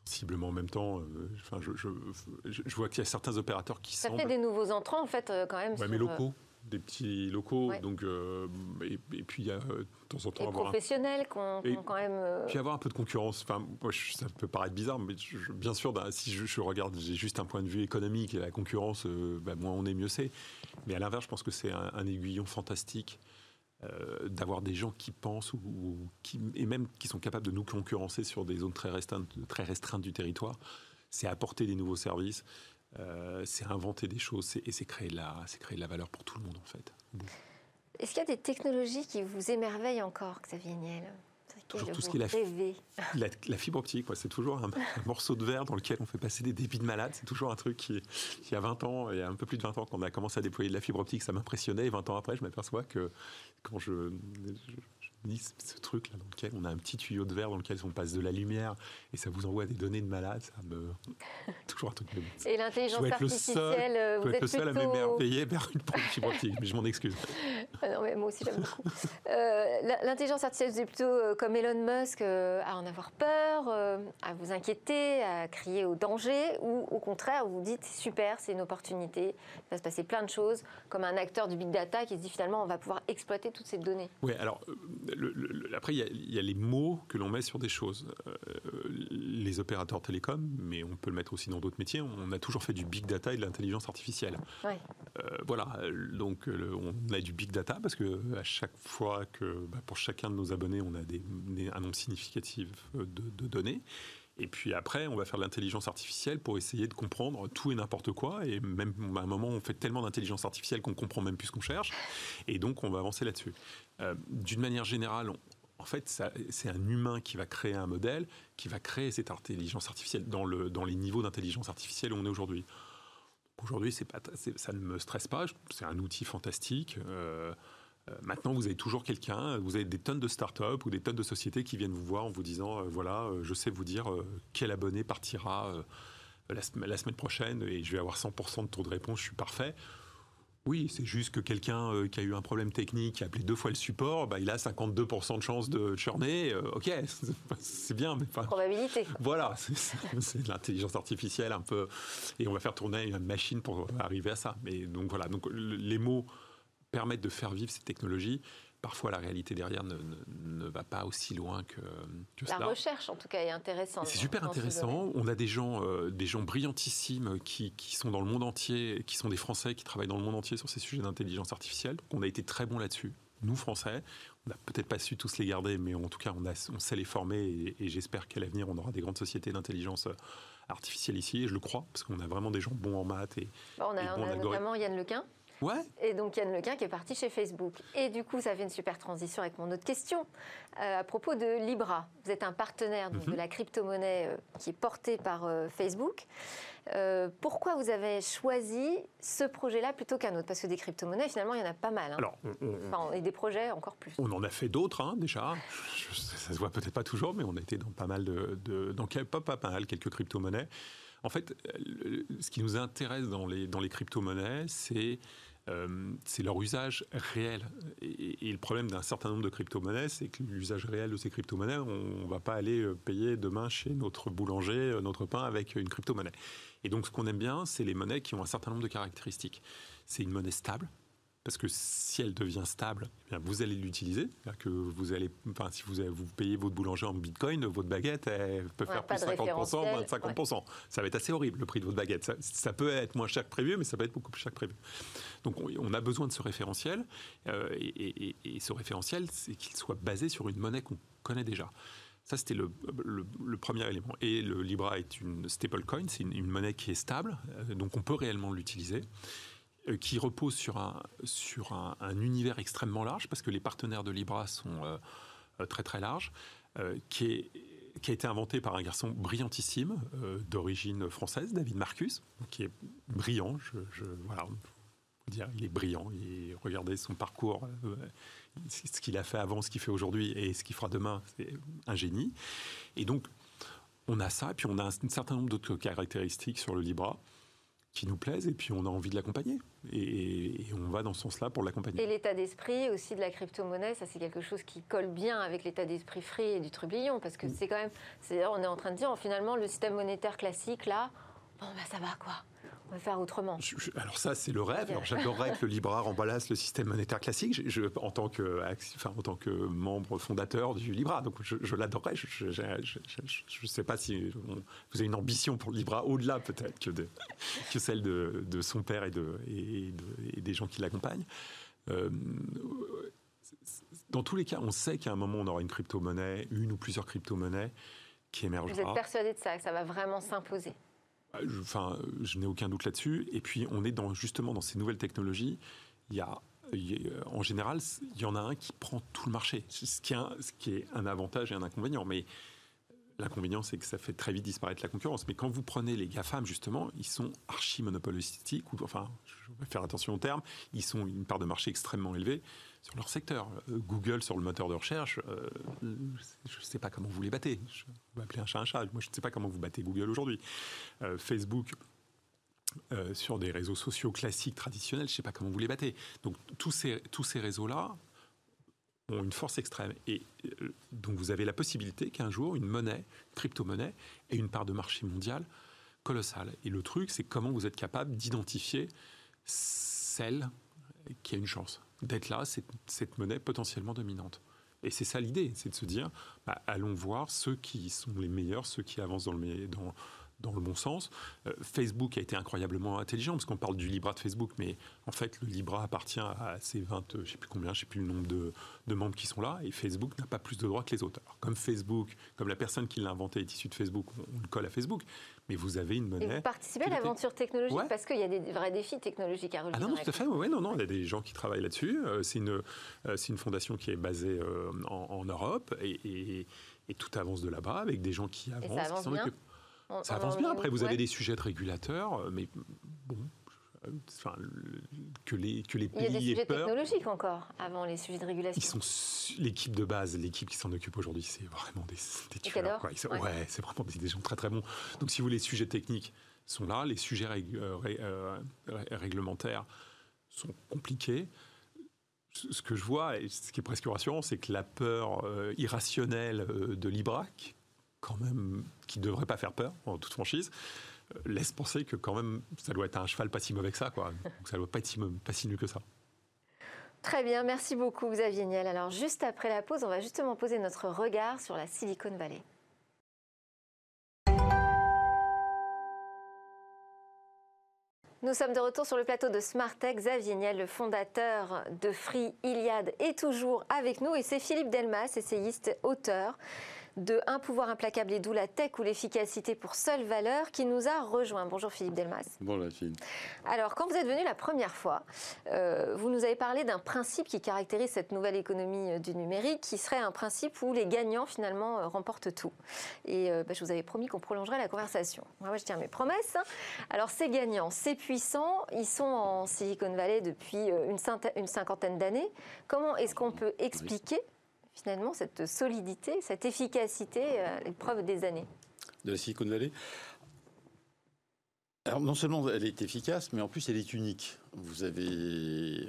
sensiblement en même temps. Euh, enfin, je, je, vois qu'il y a certains opérateurs qui Ça fait des nouveaux entrants, en fait, quand même. Ouais, mais locaux des petits locaux. Donc, et, puis, il y a de temps en temps. Et professionnels qui ont, quand même. Puis avoir un peu de concurrence. Enfin, moi, ça peut paraître bizarre, mais bien sûr, bah, si je, regarde, j'ai juste un point de vue économique et la concurrence, bah, moins on est, mieux c'est. Mais à l'inverse, je pense que c'est un, aiguillon fantastique euh, d'avoir des gens qui pensent ou, qui, et même qui sont capables de nous concurrencer sur des zones très restreintes, très restreintes du territoire. C'est apporter des nouveaux services, euh, c'est inventer des choses et c'est créer, de la, créer de la valeur pour tout le monde en fait. Est-ce qu'il y a des technologies qui vous émerveillent encore, Xavier Niel? Toujours tout ce qui est la, la, fibre optique. C'est toujours un, morceau de verre dans lequel on fait passer des débits de malades. C'est toujours un truc qui, il y a 20 ans, il y a un peu plus de 20 ans, qu'on a commencé à déployer de la fibre optique, ça m'impressionnait. Et 20 ans après, je m'aperçois que quand je, ce truc là dans lequel on a un petit tuyau de verre dans lequel on passe de la lumière et ça vous envoie des données de malade, ça me toujours un truc. Et l'intelligence artificielle, euh, vous êtes le seul à m'émerveiller vers une fibre optique, mais je m'en excuse. Ah non, mais moi aussi j'aime beaucoup. Euh, l'intelligence artificielle, c'est plutôt euh, comme Elon Musk à en avoir peur, à vous inquiéter, à crier au danger, ou au contraire vous dites super, c'est une opportunité, il va se passer plein de choses, comme un acteur du big data qui se dit finalement on va pouvoir exploiter toutes ces données. Oui, alors après, il y, a les mots que l'on met sur des choses. Euh, les opérateurs télécoms, mais on peut le mettre aussi dans d'autres métiers, on a toujours fait du big data et de l'intelligence artificielle. Euh, voilà, donc on a du big data parce que à chaque fois que, bah, pour chacun de nos abonnés, on a des, un nombre significatif de, de données. Et puis après, on va faire de l'intelligence artificielle pour essayer de comprendre tout et n'importe quoi. Et même à un moment, on fait tellement d'intelligence artificielle qu'on comprend même plus ce qu'on cherche. Et donc, on va avancer là-dessus. Euh, d'une manière générale, en fait, c'est un humain qui va créer un modèle, qui va créer cette intelligence artificielle dans, le, dans les niveaux d'intelligence artificielle où on est aujourd'hui. Aujourd'hui, ça ne me stresse pas. C'est un outil fantastique. Euh, maintenant, vous avez toujours quelqu'un, vous avez des tonnes de startups ou des tonnes de sociétés qui viennent vous voir en vous disant euh, voilà, euh, je sais vous dire quel abonné partira la, semaine prochaine et je vais avoir 100% de taux de réponse, je suis parfait. Oui, c'est juste que quelqu'un qui a eu un problème technique, qui a appelé deux fois le support, bah, il a 52% de chance de churner. ok, c'est bien. Mais Probabilité. Voilà, c'est l'intelligence artificielle un peu. Et on va faire tourner une machine pour arriver à ça. Mais donc voilà, donc les mots permettent de faire vivre ces technologies. Parfois, la réalité derrière ne, ne, va pas aussi loin que, que la recherche, en tout cas, est intéressante. C'est super intéressant. On a des gens, euh, des gens brillantissimes qui, qui, sont dans le monde entier, qui sont des Français qui travaillent dans le monde entier sur ces sujets d'intelligence artificielle. on a été très bons là-dessus. Nous, Français, on n'a peut-être pas su tous les garder, mais en tout cas, on, a, on sait les former et, j'espère qu'à l'avenir, on aura des grandes sociétés d'intelligence artificielle ici, et je le crois, parce qu'on a vraiment des gens bons en maths et, on a, on a notamment Yann Lequin et donc Yann Lequin qui est parti chez Facebook. Et du coup, ça fait une super transition avec mon autre question euh, à propos de Libra. Vous êtes un partenaire de mhm. la crypto-monnaie euh, qui est portée par euh, Facebook. pourquoi vous avez choisi ce projet-là plutôt qu'un autre? Parce que des crypto-monnaies, finalement, il y en a pas mal. Hein. Alors, et des projets encore plus. On en a fait d'autres hein, déjà. ça se voit peut-être pas toujours, mais on a été dans pas mal de, de dans pas, pas, pas mal quelques crypto-monnaies. En fait, ce qui nous intéresse dans les, dans les crypto-monnaies, c'est euh, c'est leur usage réel. Et, le problème d'un certain nombre de crypto-monnaies, c'est que l'usage réel de ces crypto-monnaies, on ne va pas aller euh, payer demain chez notre boulanger euh, notre pain avec une crypto-monnaie. Et donc ce qu'on aime bien, c'est les monnaies qui ont un certain nombre de caractéristiques. C'est une monnaie stable, parce que si elle devient stable, eh vous allez l'utiliser. Que vous allez, enfin, si vous, vous payez votre boulanger en bitcoin, votre baguette elle peut faire plus 50%, moins de 50%. Ça va être assez horrible le prix de votre baguette. Ça, peut être moins cher que prévu, mais ça peut être beaucoup plus cher que prévu. Donc on, a besoin de ce référentiel. Euh, et, ce référentiel, c'est qu'il soit basé sur une monnaie qu'on connaît déjà. Ça, c'était le, premier élément. Et le Libra est une stablecoin, c'est une, une, monnaie qui est stable, euh, donc on peut réellement l'utiliser. Euh, qui repose sur, un, univers extrêmement large, parce que les partenaires de Libra sont euh, euh, très très larges, qui, a été inventé par un garçon brillantissime, d'origine française, David Marcus, qui est brillant, il est brillant, et regardez son parcours, ce qu'il a fait avant, ce qu'il fait aujourd'hui et ce qu'il fera demain, c'est un génie. Et donc, on a ça, et puis on a un, certain nombre d'autres caractéristiques sur le Libra qui nous plaisent et puis on a envie de l'accompagner. Et, on va dans ce sens-là pour l'accompagner. Et l'état d'esprit aussi de la crypto-monnaie, ça c'est quelque chose qui colle bien avec l'état d'esprit free et du trublion, parce que mm. c'est quand même, on est en train de dire, finalement, le système monétaire classique, là, bon, bah ça va quoi faire autrement. alors ça, c'est le rêve. Alors j'adorerais que le Libra remplace le système monétaire classique. Je, en, tant que, enfin, en tant que membre fondateur du Libra, donc je, l'adorerais. Je ne sais pas si vous avez une ambition pour le Libra au-delà peut-être que, de, que celle de, de, son père et, de, et, des gens qui l'accompagnent. Euh, dans tous les cas, on sait qu'à un moment, on aura une crypto-monnaie, une ou plusieurs crypto-monnaies qui émergeront. Vous êtes persuadé de ça, que ça va vraiment s'imposer? Enfin, je n'ai aucun doute là-dessus. Et puis, on est justement dans ces nouvelles technologies. Il y a, en général, il y en a un qui prend tout le marché, ce qui, un, est un avantage et un inconvénient. Mais L'inconvénient, c'est que ça fait très vite disparaître la concurrence. Mais quand vous prenez les GAFAM, justement, ils sont archi monopolistiques, ou enfin, je vais faire attention au terme, ils sont une part de marché extrêmement élevée sur leur secteur. Euh, Google, sur le moteur de recherche, euh, je ne sais pas comment vous les battez. Je vais appeler un chat un chat. Moi, je ne sais pas comment vous battez Google aujourd'hui. Euh, Facebook, sur des réseaux sociaux classiques, traditionnels, je ne sais pas comment vous les battez. Donc tous ces, réseaux-là ont une force extrême. Et donc vous avez la possibilité qu'un jour, une monnaie, crypto-monnaie, ait une part de marché mondial colossale. Et le truc, c'est comment vous êtes capable d'identifier celle qui a une chance d'être là, cette, cette monnaie potentiellement dominante. Et c'est ça l'idée, c'est de se dire, bah, allons voir ceux qui sont les meilleurs, ceux qui avancent dans le, dans, le bon sens. Euh, Facebook a été incroyablement intelligent, parce qu'on parle du Libra de Facebook, mais en fait, le Libra appartient à ces 20, je ne sais plus combien, je ne sais plus le nombre de, de, membres qui sont là, et Facebook n'a pas plus de droits que les autres. comme Facebook, comme la personne qui l'a inventé est issue de Facebook, on, le colle à Facebook, mais vous avez une monnaie. Et vous participez à l'aventure technologique parce qu'il y a des vrais défis technologiques à relever. Ah non, tout à fait. Oui, non, non, il y a des gens qui travaillent là-dessus. Euh, c'est une, euh, c'est une fondation qui est basée en, Europe et, et, tout avance de là-bas avec des gens qui avancent. Et ça avance bien ça avance bien. Après, vous avez des sujets de régulateurs, euh, mais bon, Enfin, que les que les pays Il y a des sujets technologiques encore avant les sujets de régulation. Ils sont l'équipe de base, l'équipe qui s'en occupe aujourd'hui, c'est vraiment des, des tueurs. Quoi. ouais, c'est vraiment des, gens très très bons. Donc si vous les sujets techniques sont là, les sujets euh, euh, réglementaires sont compliqués. Ce que je vois, et ce qui est presque rassurant, c'est que la peur irrationnelle de l'IBRAC, quand même, qui ne devrait pas faire peur, en toute franchise, euh, laisse penser que quand même, ça doit être un cheval pas si mauvais que ça, quoi. Donc ça doit pas être si, pas si nul que ça. Très bien, merci beaucoup Xavier Niel. Alors juste après la pause, on va justement poser notre regard sur la Silicon Valley. Nous sommes de retour sur le plateau de Smartech. Xavier Niel, le fondateur de Free Iliad, est toujours avec nous et c'est Philippe Delmas, essayiste, auteur de Un pouvoir implacable et d'où la tech ou l'efficacité pour seule valeur qui nous a rejoint. Bonjour Philippe Delmas. Bonjour Philippe. Alors quand vous êtes venu la première fois, euh, vous nous avez parlé d'un principe qui caractérise cette nouvelle économie euh, du numérique, qui serait un principe où les gagnants finalement euh, remportent tout. Et bah, je vous avais promis qu'on prolongerait la conversation. Moi je tiens mes promesses. Alors ces gagnants, ces puissants, ils sont en Silicon Valley depuis une cinquantaine d'années. Comment est-ce qu'on peut expliquer finalement cette solidité, cette efficacité euh, l'épreuve des années De la Silicon Valley alors non seulement elle est efficace, mais en plus elle est unique. Vous avez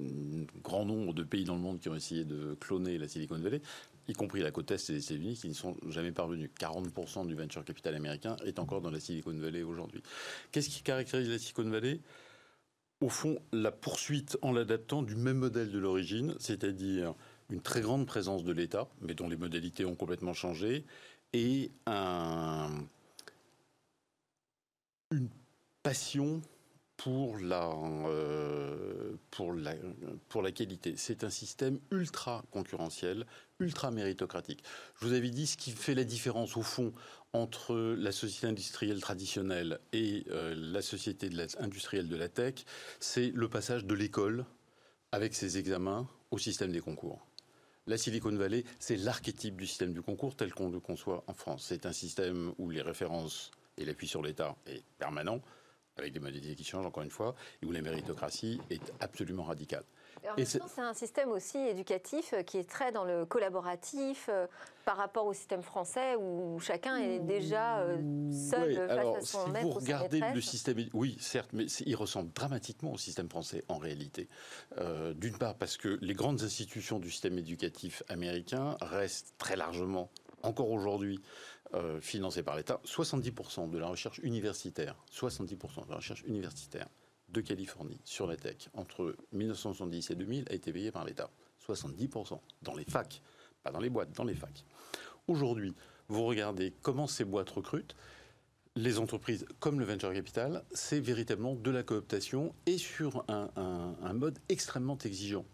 un grand nombre de pays dans le monde qui ont essayé de cloner la Silicon Valley, y compris la côte est des États-Unis, qui n'y sont jamais parvenus. 40% du venture capital américain est encore dans la Silicon Valley aujourd'hui. Qu'est-ce qui caractérise la Silicon Valley? Au fond, la poursuite en l'adaptant du même modèle de l'origine, c'est-à-dire une très grande présence de l'État, mais dont les modalités ont complètement changé, et un, une passion pour la, euh, pour la, pour la qualité. C'est un système ultra concurrentiel, ultra méritocratique. Je vous avais dit ce qui fait la différence au fond entre la société industrielle traditionnelle et euh, la société industrielle de la tech, c'est le passage de l'école avec ses examens au système des concours. La Silicon Valley, c'est l'archétype du système du concours tel qu'on le conçoit en France. C'est un système où les références et l'appui sur l'État est permanent, avec des modalités qui changent encore une fois, et où la méritocratie est absolument radicale. C'est un système aussi éducatif euh, qui est très dans le collaboratif euh, par rapport au système français où chacun est déjà euh, seul face alors, à son si maître vous regardez le système, oui, certes, mais il ressemble dramatiquement au système français en réalité. Euh, D'une part parce que les grandes institutions du système éducatif américain restent très largement, encore aujourd'hui, financées par l'État. 70% de la recherche universitaire, 70% de la recherche universitaire de Californie sur la tech entre 1970 et 2000 a été payée par l'État. 70% dans les facs, pas dans les boîtes, dans les facs. Aujourd'hui, vous regardez comment ces boîtes recrutent. Les entreprises, comme le venture capital, c'est véritablement de la cooptation et sur un- un mode extrêmement exigeant.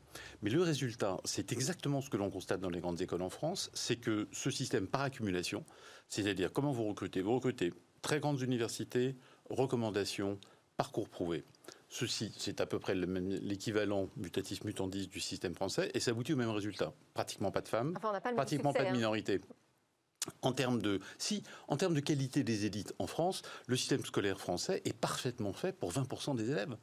Mais le résultat, c'est exactement ce que l'on constate dans les grandes écoles en France, c'est que ce système par accumulation, c'est-à-dire comment vous recrutez, vous recrutez très grandes universités, recommandations, parcours prouvé. Ceci, c'est à peu près l'équivalent mutatis mutandis du système français et ça aboutit au même résultat. Pratiquement pas de femmes, Enfin, pas pratiquement succès, pas de hein. minorité. En termes de, si, en termes de qualité des élites en France, le système scolaire français est parfaitement fait pour 20% des élèves.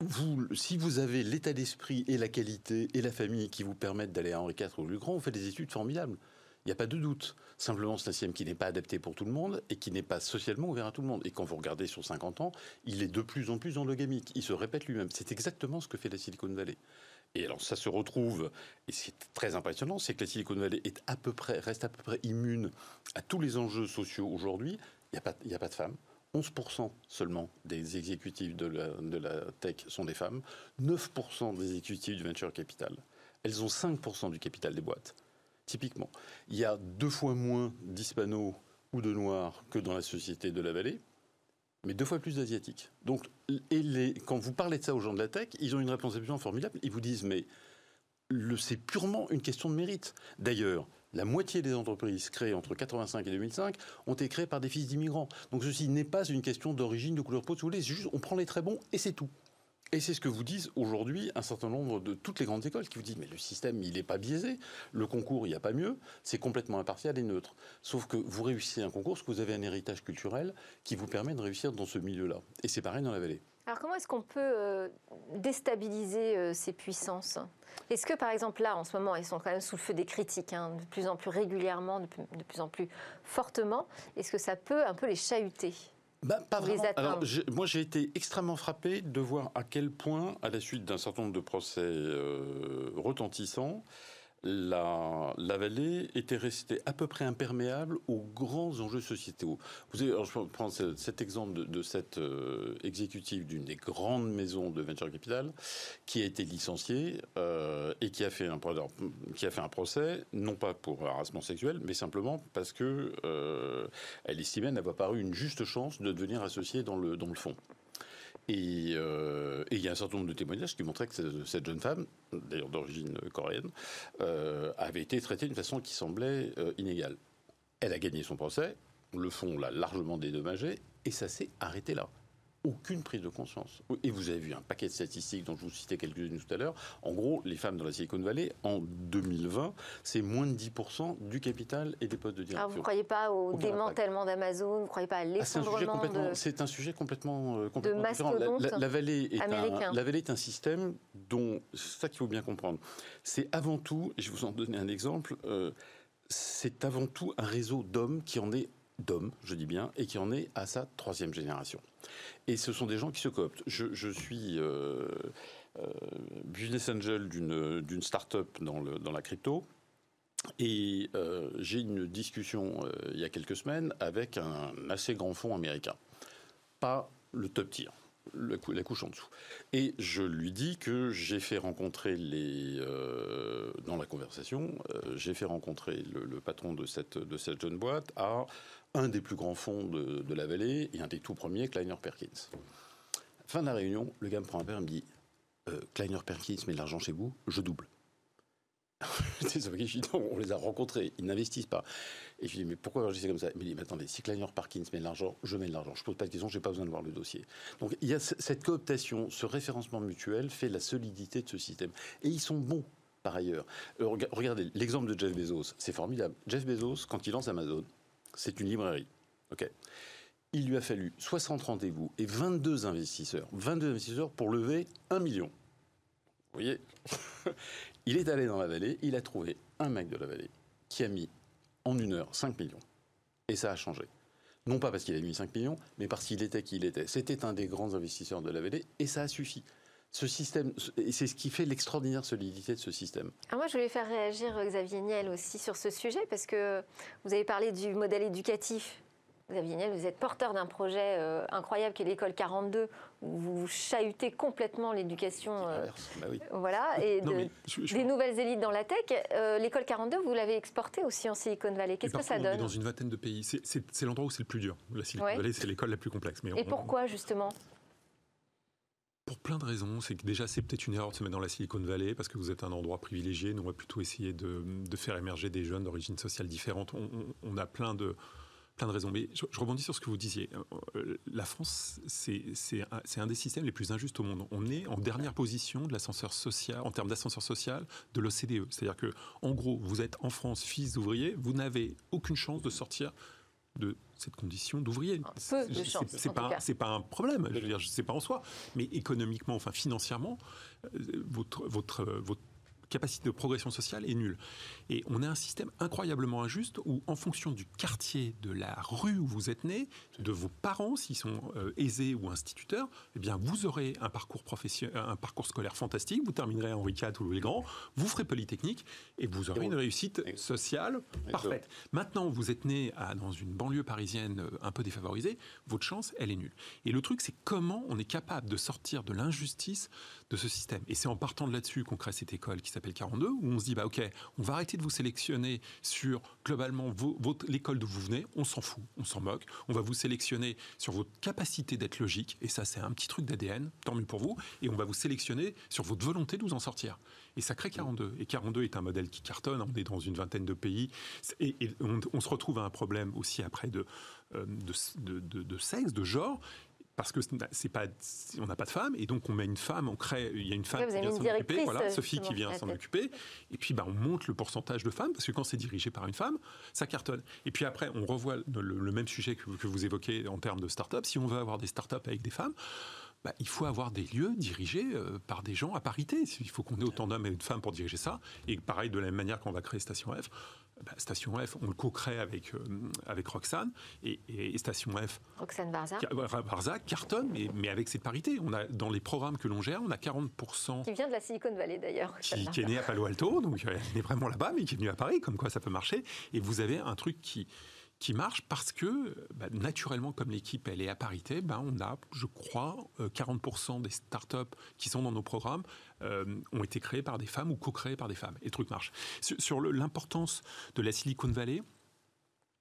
Vous, si vous avez l'état d'esprit et la qualité et la famille qui vous permettent d'aller à Henri IV ou Grand, vous faites des études formidables. Il n'y a pas de doute. Simplement, c'est un système qui n'est pas adapté pour tout le monde et qui n'est pas socialement ouvert à tout le monde. Et quand vous regardez sur 50 ans, il est de plus en plus endogamique. Il se répète lui-même. C'est exactement ce que fait la Silicon Valley. Et alors, ça se retrouve, et c'est très impressionnant, c'est que la Silicon Valley reste à peu près immune à tous les enjeux sociaux aujourd'hui. Il n'y a pas de femmes. 11% seulement des exécutifs de la, de la tech sont des femmes. 9% des exécutifs du venture capital. Elles ont 5% du capital des boîtes. Typiquement, il y a deux fois moins d'hispanos ou de noirs que dans la société de la vallée, mais deux fois plus d'asiatiques. Donc, quand vous parlez de ça aux gens de la tech, ils ont une réponse absolument formidable. Ils vous disent, mais c'est purement une question de mérite. D'ailleurs, la moitié des entreprises créées entre 85 et 2005 ont été créées par des fils d'immigrants. Donc ceci n'est pas une question d'origine, de couleur peau, si vous voulez, juste on prend les très bons et c'est tout. Et c'est ce que vous disent aujourd'hui un certain nombre de toutes les grandes écoles qui vous disent mais le système il n'est pas biaisé, le concours il n'y a pas mieux, c'est complètement impartial et neutre. Sauf que vous réussissez un concours parce que vous avez un héritage culturel qui vous permet de réussir dans ce milieu-là. Et c'est pareil dans la vallée. Alors comment est-ce qu'on peut euh, déstabiliser euh, ces puissances? Est-ce que par exemple là, en ce moment, elles sont quand même sous le feu des critiques, hein, de plus en plus régulièrement, de plus, de plus en plus fortement Est-ce que ça peut un peu les chahuter? Bah, pas vraiment. Alors, j'ai- moi, j'ai été extrêmement frappé de voir à quel point, à la suite d'un certain nombre de procès euh, retentissants, la, vallée était restée à peu près imperméable aux grands enjeux sociétaux. Vous avez, alors, je prends ce- cet exemple de, cette euh, exécutive d'une des grandes maisons de venture capital qui a été licenciée euh, et qui a, fait un, procès, non pas pour harassement sexuel, mais simplement parce que euh, elle estimait n'avoir pas eu une juste chance de devenir associée dans le, dans le fond. Et euh, et il y a un certain nombre de témoignages qui montraient que ce- cette jeune femme, d'ailleurs d'origine coréenne, euh, avait été traitée d'une façon qui semblait euh, inégale. Elle a gagné son procès, le fond l'a largement dédommagé, et ça s'est arrêté là. Aucune prise de conscience. Et vous avez vu un paquet de statistiques dont je vous citais quelques-unes tout à l'heure. En gros, les femmes dans la Silicon Valley, en 2020, c'est moins de 10% du capital et des postes de Alors direction. vous ne croyez pas au Aucun démantèlement d'Amazon Vous ne croyez pas à Ah, c'est un sujet l'effondrement complètement, de... c'est un sujet complètement, euh, complètement différent. La, mastodonte la- la vallée est un, la vallée est un système dont c'est ça qu'il faut bien comprendre. C'est avant tout, et je vais vous en donner un exemple. euh, c'est avant tout un réseau d'hommes qui en est d'hommes, je dis bien, et qui en est à sa troisième génération. Et ce sont des gens qui se cooptent. Je, suis euh, euh, business angel d'une start-up dans, le, dans la crypto. Et euh, j'ai une discussion euh, il y a quelques semaines avec un assez grand fonds américain. Pas le top tier, la, couche en dessous. Et je lui dis que j'ai fait rencontrer les dans la conversation, j'ai fait rencontrer le, patron de cette de cette jeune boîte à un des plus grands fonds de, la vallée et un des tout premiers, Kleiner Perkins. Fin de la réunion, le gars me prend un verre et me dit euh, Kleiner Perkins met de l'argent chez vous, je double. on les a rencontrés, ils n'investissent pas. Et je dis, mais pourquoi agissez comme ça? Il me dit, mais attendez, si Kleiner Parkins met de l'argent, je mets de l'argent. Je pose pas de questions, j'ai pas besoin de voir le dossier. Donc il y a cette cooptation, ce référencement mutuel fait la solidité de ce système. Et ils sont bons par ailleurs. Euh, regardez, l'exemple de Jeff Bezos, c'est formidable. Jeff Bezos, quand il lance Amazon, c'est une librairie. Il lui a fallu 60 rendez-vous et 22 investisseurs, 22 investisseurs pour lever 1 million. Vous voyez? Il est allé dans la vallée, il a trouvé un mec de la vallée qui a mis en une heure 5 millions. Et ça a changé. Non pas parce qu'il a mis 5 millions, mais parce qu'il était qui il était. C'était un des grands investisseurs de la vallée et ça a suffi. Ce système, c'est ce qui fait l'extraordinaire solidité de ce système. Alors moi, je voulais faire réagir Xavier Niel aussi sur ce sujet parce que vous avez parlé du modèle éducatif Xavier Niel, vous êtes porteur d'un projet euh, incroyable qui est l'école 42, où vous chahutez complètement l'éducation. Euh, bah voilà, et des nouvelles élites dans la tech. Euh, l'école 42, vous l'avez exportée aussi en Silicon Valley. Qu'est-ce que ça donne on est dans une vingtaine de pays. C'est l'endroit où c'est le plus dur. La Silicon Valley, c'est l'école la plus complexe. Mais et pourquoi, justement? Pour plein de raisons. C'est que déjà, c'est peut-être une erreur de se mettre dans la Silicon Valley parce que vous êtes un endroit privilégié. Nous, on va plutôt essayer de, faire émerger des jeunes d'origine sociale différente. on, a plein de, plein de raisons. Mais je, rebondis sur ce que vous disiez. Euh, la France, c'est un, des systèmes les plus injustes au monde. On est en dernière position de l'ascenseur social, en termes d'ascenseur social, de l'OCDE. C'est-à-dire que, en gros, vous êtes en France fils d'ouvrier, vous n'avez aucune chance de sortir de cette condition d'ouvrier. C'est pas, c'est pas un problème, je veux dire, c'est pas en soi, mais économiquement, enfin financièrement, euh, votre, votre, votre capacité de progression sociale est nulle. Et on a un système incroyablement injuste où, en fonction du quartier, de la rue où vous êtes né, de vos parents, s'ils sont euh, aisés ou instituteurs, eh bien, vous aurez un parcours professionnel, un parcours scolaire fantastique. Vous terminerez Henri IV ou Louis le Grand, vous ferez Polytechnique et vous aurez une réussite sociale parfaite. Maintenant, vous êtes né à, dans une banlieue parisienne euh, un peu défavorisée, votre chance, elle est nulle. Et le truc, c'est comment on est capable de sortir de l'injustice de ce système. Et c'est en partant de là-dessus qu'on crée cette école qui s'appelle 42, où on se dit, bah, OK, on va arrêter de vous sélectionner sur globalement l'école d'où vous venez, on s'en fout, on s'en moque. On va vous sélectionner sur votre capacité d'être logique, et ça c'est un petit truc d'ADN, tant mieux pour vous, et on va vous sélectionner sur votre volonté de vous en sortir. Et ça crée 42. Et 42 est un modèle qui cartonne, on est dans une vingtaine de pays, et, on, se retrouve à un problème aussi après de, euh, de sexe, de genre, parce que c'est pas, on n'a pas de femme, et donc on met une femme, on crée, il y a une femme qui vient s'en occuper, voilà, Sophie qui vient s'en occuper, et puis bah, on monte le pourcentage de femmes, parce que quand c'est dirigé par une femme, ça cartonne. Et puis après, on revoit le, même sujet que, que, vous évoquez en termes de start-up. Si on veut avoir des start-up avec des femmes, bah, il faut avoir des lieux dirigés euh, par des gens à parité. Il faut qu'on ait autant d'hommes et de femmes pour diriger ça. Et pareil, de la même manière qu'on va créer Station F, bah, Station F, on le co-crée avec, euh, avec Roxane et, Station F. Roxane Barza. Barza cartonne, mais, mais, avec cette parité. On a, dans les programmes que l'on gère, on a 40%. Qui vient de la Silicon Valley d'ailleurs. Qui, qui, est né à Palo Alto, donc elle est vraiment là-bas, mais qui est venu à Paris, comme quoi ça peut marcher. Et vous avez un truc qui, qui marche parce que, bah, naturellement, comme l'équipe elle est à parité, bah, on a, je crois, 40% euh, des startups qui sont dans nos programmes euh, ont été créées par des femmes ou co-créées par des femmes. Et le truc marche. Sur, l'importance de la Silicon Valley,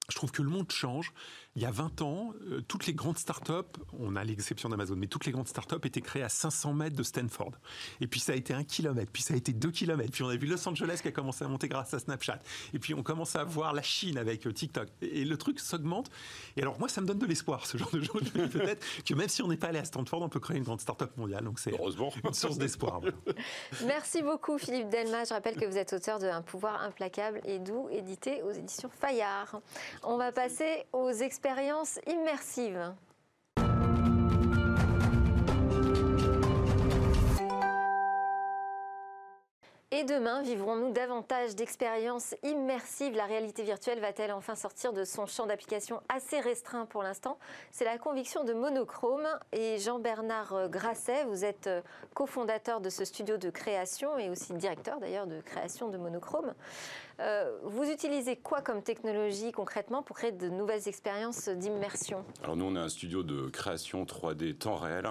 je trouve que le monde change. Il y a 20 ans, euh, toutes les grandes startups, on a l'exception d'Amazon, mais toutes les grandes startups étaient créées à 500 mètres de Stanford. Et puis ça a été un kilomètre, puis ça a été deux kilomètres, puis on a vu Los Angeles qui a commencé à monter grâce à Snapchat. Et puis on commence à voir la Chine avec euh, TikTok. Et, le truc s'augmente. Et alors moi, ça me donne de l'espoir, ce genre de choses. Peut-être que même si on n'est pas allé à Stanford, on peut créer une grande startup mondiale. Donc c'est une source d'espoir. Merci beaucoup Philippe Delma. Je rappelle que vous êtes auteur de Un pouvoir implacable et doux, édité aux éditions Fayard. On va passer aux expériences immersives. Et demain, vivrons-nous davantage d'expériences immersives? La réalité virtuelle va-t-elle enfin sortir de son champ d'application assez restreint pour l'instant? C'est la conviction de Monochrome. Et Jean-Bernard Grasset, vous êtes euh, cofondateur de ce studio de création et aussi directeur d'ailleurs de création de Monochrome. Euh, vous utilisez quoi comme technologie concrètement pour créer de nouvelles expériences d'immersion? Alors nous, on a un studio de création 3D temps réel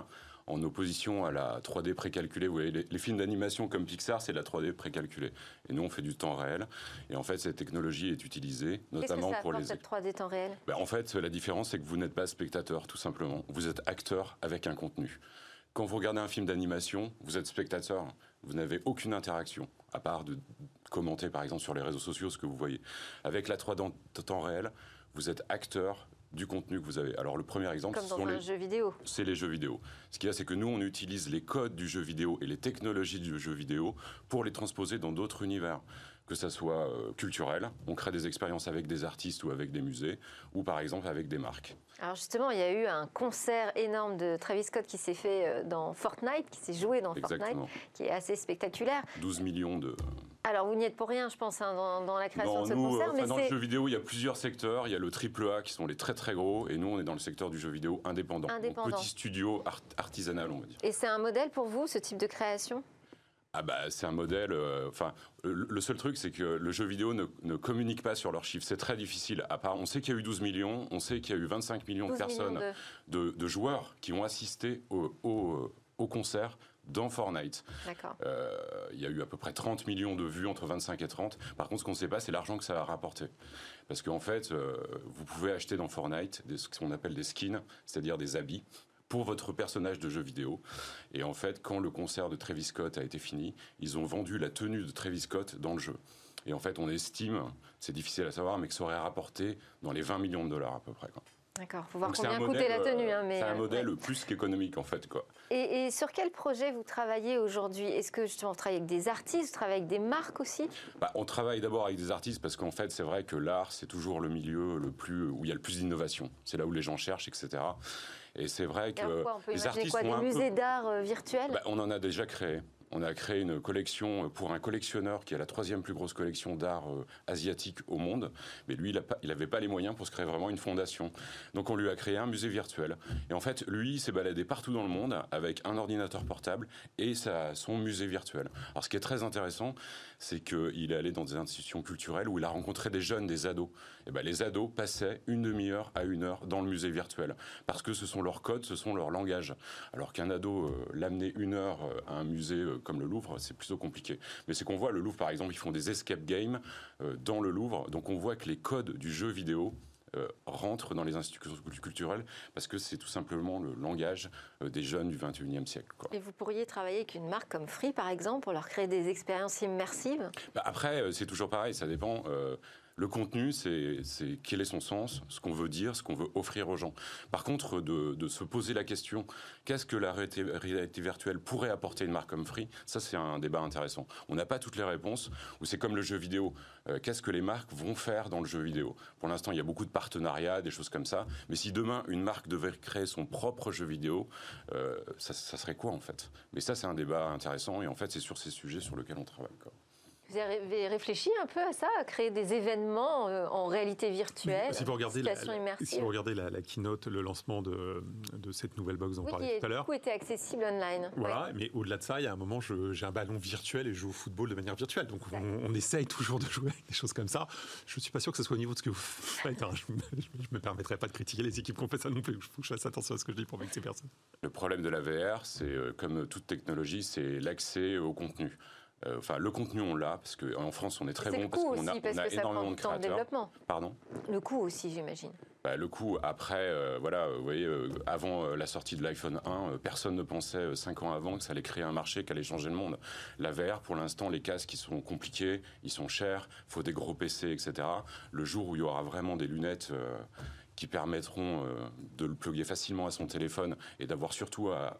en opposition à la 3D précalculée. Vous voyez, les, films d'animation comme Pixar, c'est de la 3D précalculée. Et nous, on fait du temps réel. Et en fait, cette technologie est utilisée, notamment que ça pour les. cette 3D temps réel? Ben, En fait, la différence, c'est que vous n'êtes pas spectateur, tout simplement. Vous êtes acteur avec un contenu. Quand vous regardez un film d'animation, vous êtes spectateur. Vous n'avez aucune interaction, à part de commenter, par exemple, sur les réseaux sociaux ce que vous voyez. Avec la 3D temps réel, vous êtes acteur du contenu que vous avez. Alors le premier exemple, Comme dans les jeux vidéo. C'est les jeux vidéo. Ce qu'il y a, c'est que nous, on utilise les codes du jeu vidéo et les technologies du jeu vidéo pour les transposer dans d'autres univers que ça soit euh, culturel, on crée des expériences avec des artistes ou avec des musées, ou par exemple avec des marques. Alors justement, il y a eu un concert énorme de Travis Scott qui s'est fait euh, dans Fortnite, qui s'est joué dans Fortnite, qui est assez spectaculaire. 12 millions de... Alors vous n'y êtes pour rien, je pense, hein, dans, la création de ce concert. mais dans le jeu vidéo, il y a plusieurs secteurs. Il y a le triple A qui sont les très très gros, et nous, on est dans le secteur du jeu vidéo indépendant. indépendant. Donc, petit studio artisanal, on va dire. Et c'est un modèle pour vous, ce type de création? Ah bah c'est un modèle. Euh, enfin, le seul truc c'est que le jeu vidéo ne, communique pas sur leurs chiffres. C'est très difficile. À part, on sait qu'il y a eu 12 millions, on sait qu'il y a eu 25 millions de personnes, de... joueurs qui ont assisté au, au, concert dans Fortnite. Euh, il y a eu à peu près 30 millions de vues entre 25 et 30. Par contre, ce qu'on ne sait pas, c'est l'argent que ça a rapporté. Parce qu'en fait, euh, vous pouvez acheter dans Fortnite ce qu'on appelle des skins, c'est-à-dire des habits pour votre personnage de jeu vidéo. Et en fait, quand le concert de Travis Scott a été fini, ils ont vendu la tenue de Travis Scott dans le jeu. Et en fait, on estime, c'est difficile à savoir, mais que ça aurait rapporté dans les 20 millions de dollars à peu près. D'accord, faut voir combien coûtait la tenue. Hein, c'est un euh, modèle plus qu'économique en fait. Quoi. Et, sur quel projet vous travaillez aujourd'hui? Est-ce que justement vous travaillez avec des artistes, vous travaillez avec des marques aussi? Bah, On travaille d'abord avec des artistes parce qu'en fait c'est vrai que l'art c'est toujours le milieu le plus, où il y a le plus d'innovation. C'est là où les gens cherchent, etc. Et c'est vrai que on peut les artistes quoi, des musées d'art euh, virtuels? Bah, On en a déjà créé. On a créé une collection pour un collectionneur qui a la troisième plus grosse collection d'art euh, asiatique au monde. Mais lui, il n'avait pas les moyens pour se créer vraiment une fondation. Donc on lui a créé un musée virtuel. Et en fait, lui, il s'est baladé partout dans le monde avec un ordinateur portable et sa, son musée virtuel. Alors ce qui est très intéressant, c'est qu'il est allé dans des institutions culturelles où il a rencontré des jeunes, des ados. Et ben, les ados passaient une demi-heure à une heure dans le musée virtuel. Parce que ce sont leurs codes, ce sont leurs langages. Alors qu'un ado, euh, l'amener une heure euh, à un musée comme le Louvre, c'est plutôt compliqué. Mais c'est qu'on voit, le Louvre par exemple, ils font des escape games euh, dans le Louvre, donc on voit que les codes du jeu vidéo euh, rentrent dans les institutions culturelles parce que c'est tout simplement le langage euh, des jeunes du 21e siècle. Et vous pourriez travailler avec une marque comme Free, par exemple, pour leur créer des expériences immersives? Bah, Après, c'est toujours pareil, ça dépend. Le contenu, c'est quel est son sens, ce qu'on veut dire, ce qu'on veut offrir aux gens. Par contre, de, se poser la question, qu'est-ce que la réalité, virtuelle pourrait apporter une marque comme Free? Ça, c'est un débat intéressant. On n'a pas toutes les réponses, ou c'est comme le jeu vidéo. Euh, qu'est-ce que les marques vont faire dans le jeu vidéo? Pour l'instant, il y a beaucoup de partenariats, des choses comme ça. Mais si demain, une marque devait créer son propre jeu vidéo, euh, ça, serait quoi en fait? Mais ça, c'est un débat intéressant, et en fait, c'est sur ces sujets sur lesquels on travaille. Vous avez réfléchi un peu à ça, à créer des événements euh, en réalité virtuelle, si vous regardez la, Si vous regardez la, keynote, le lancement de, de, cette nouvelle box dont on parlait tout à l'heure. Qui était accessible online. Voilà, mais au-delà de ça, il y a un moment, j'ai un ballon virtuel et je joue au football de manière virtuelle. Donc on, essaye toujours de jouer avec des choses comme ça. Je ne suis pas sûr que ce soit au niveau de ce que vous faites. Hein. Je ne me permettrai pas de critiquer les équipes qui ont fait ça non plus. Il faut que je fasse attention à ce que je dis pour ces personnes. Le problème de la VR, c'est euh, comme toute technologie, c'est l'accès au contenu. Euh, enfin, le contenu, on l'a, parce qu'en France, on est très bon, parce qu'on a, on a énormément de créateurs. Développement. Pardon Le coût aussi, j'imagine. Bah, le coût, après, euh, voilà, vous voyez, euh, avant la sortie de l'iPhone 1, personne ne pensait, 5 ans avant, que ça allait créer un marché, qu'allait changer le monde. La VR, pour l'instant, les casques, ils sont compliqués, ils sont chers, il faut des gros PC, etc. Le jour où il y aura vraiment des lunettes qui permettront euh, de le plugger facilement à son téléphone et d'avoir surtout un,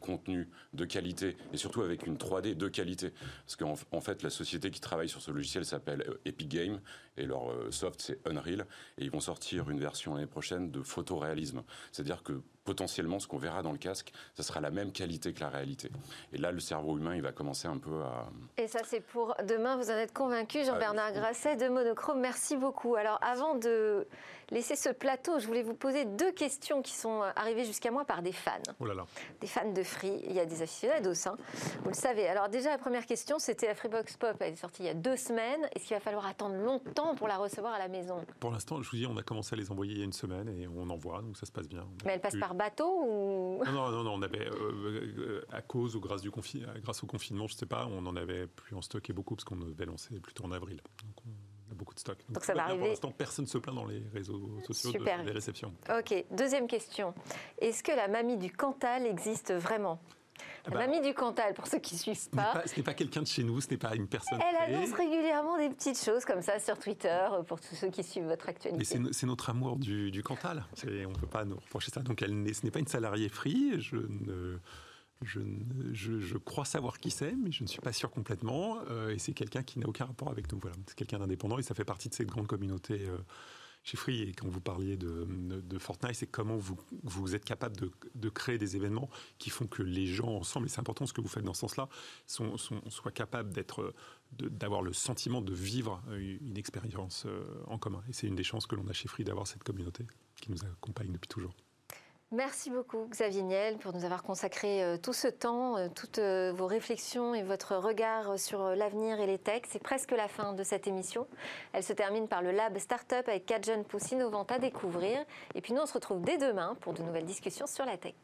contenu de qualité et surtout avec une 3D de qualité. Parce qu'en en fait, la société qui travaille sur ce logiciel s'appelle euh, Epic Games et leur euh, soft c'est Unreal et ils vont sortir une version l'année prochaine de photoréalisme. C'est-à-dire que potentiellement, ce qu'on verra dans le casque, ce sera la même qualité que la réalité. Et là, le cerveau humain, il va commencer un peu à... Et ça, c'est pour demain, vous en êtes convaincu, Jean-Bernard ah, Grasset de Monochrome. Merci beaucoup. Alors, avant de laisser ce plateau, je voulais vous poser deux questions qui sont arrivées jusqu'à moi par des fans. Oh là là. Des fans de Free. Il y a des aficionados, hein, vous le savez. Alors, déjà, la première question, c'était la Freebox Pop. Elle est sortie il y a deux semaines. Est-ce qu'il va falloir attendre longtemps pour la recevoir à la maison? Pour l'instant, je vous dis, on a commencé à les envoyer il y a une semaine et on envoie, donc ça se passe bien. Mais elle passe par bateau ou... non, non, non, on avait, à cause ou grâce, du grâce au confinement, je ne sais pas, on en avait plus en stock et beaucoup parce qu'on avait lancé plutôt en avril. Donc on a beaucoup de stock. Donc, ça va arriver. Pour l'instant, personne ne se plaint dans les réseaux sociaux de, des réceptions. Ok, deuxième question. Est-ce que la mamie du Cantal existe vraiment? La bah, mamie du Cantal, pour ceux qui ne suivent pas. Ce n'est pas, quelqu'un de chez nous, ce n'est pas une personne. Elle annonce régulièrement des petites choses comme ça sur Twitter, euh, pour tous ceux qui suivent votre actualité. C'est notre amour du, du Cantal. On ne peut pas nous reprocher ça. Donc, elle ce n'est pas une salariée free. Je ne. Je, je, crois savoir qui c'est, mais je ne suis pas sûr complètement. Euh, et c'est quelqu'un qui n'a aucun rapport avec nous. Voilà. C'est quelqu'un d'indépendant et ça fait partie de cette grande communauté euh, chez et quand vous parliez de, Fortnite, c'est comment vous, vous êtes capable de, créer des événements qui font que les gens ensemble, et c'est important ce que vous faites dans ce sens-là, sont, soient capables d'être, d'avoir le sentiment de vivre une expérience euh, en commun. Et c'est une des chances que l'on a chez Free d'avoir cette communauté qui nous accompagne depuis toujours. Merci beaucoup Xavier Niel pour nous avoir consacré euh, tout ce temps, euh, toutes euh, vos réflexions et votre regard sur l'avenir et les techs. C'est presque la fin de cette émission. Elle se termine par le Lab Startup avec quatre jeunes pousses innovantes à découvrir. Et puis nous, on se retrouve dès demain pour de nouvelles discussions sur la tech.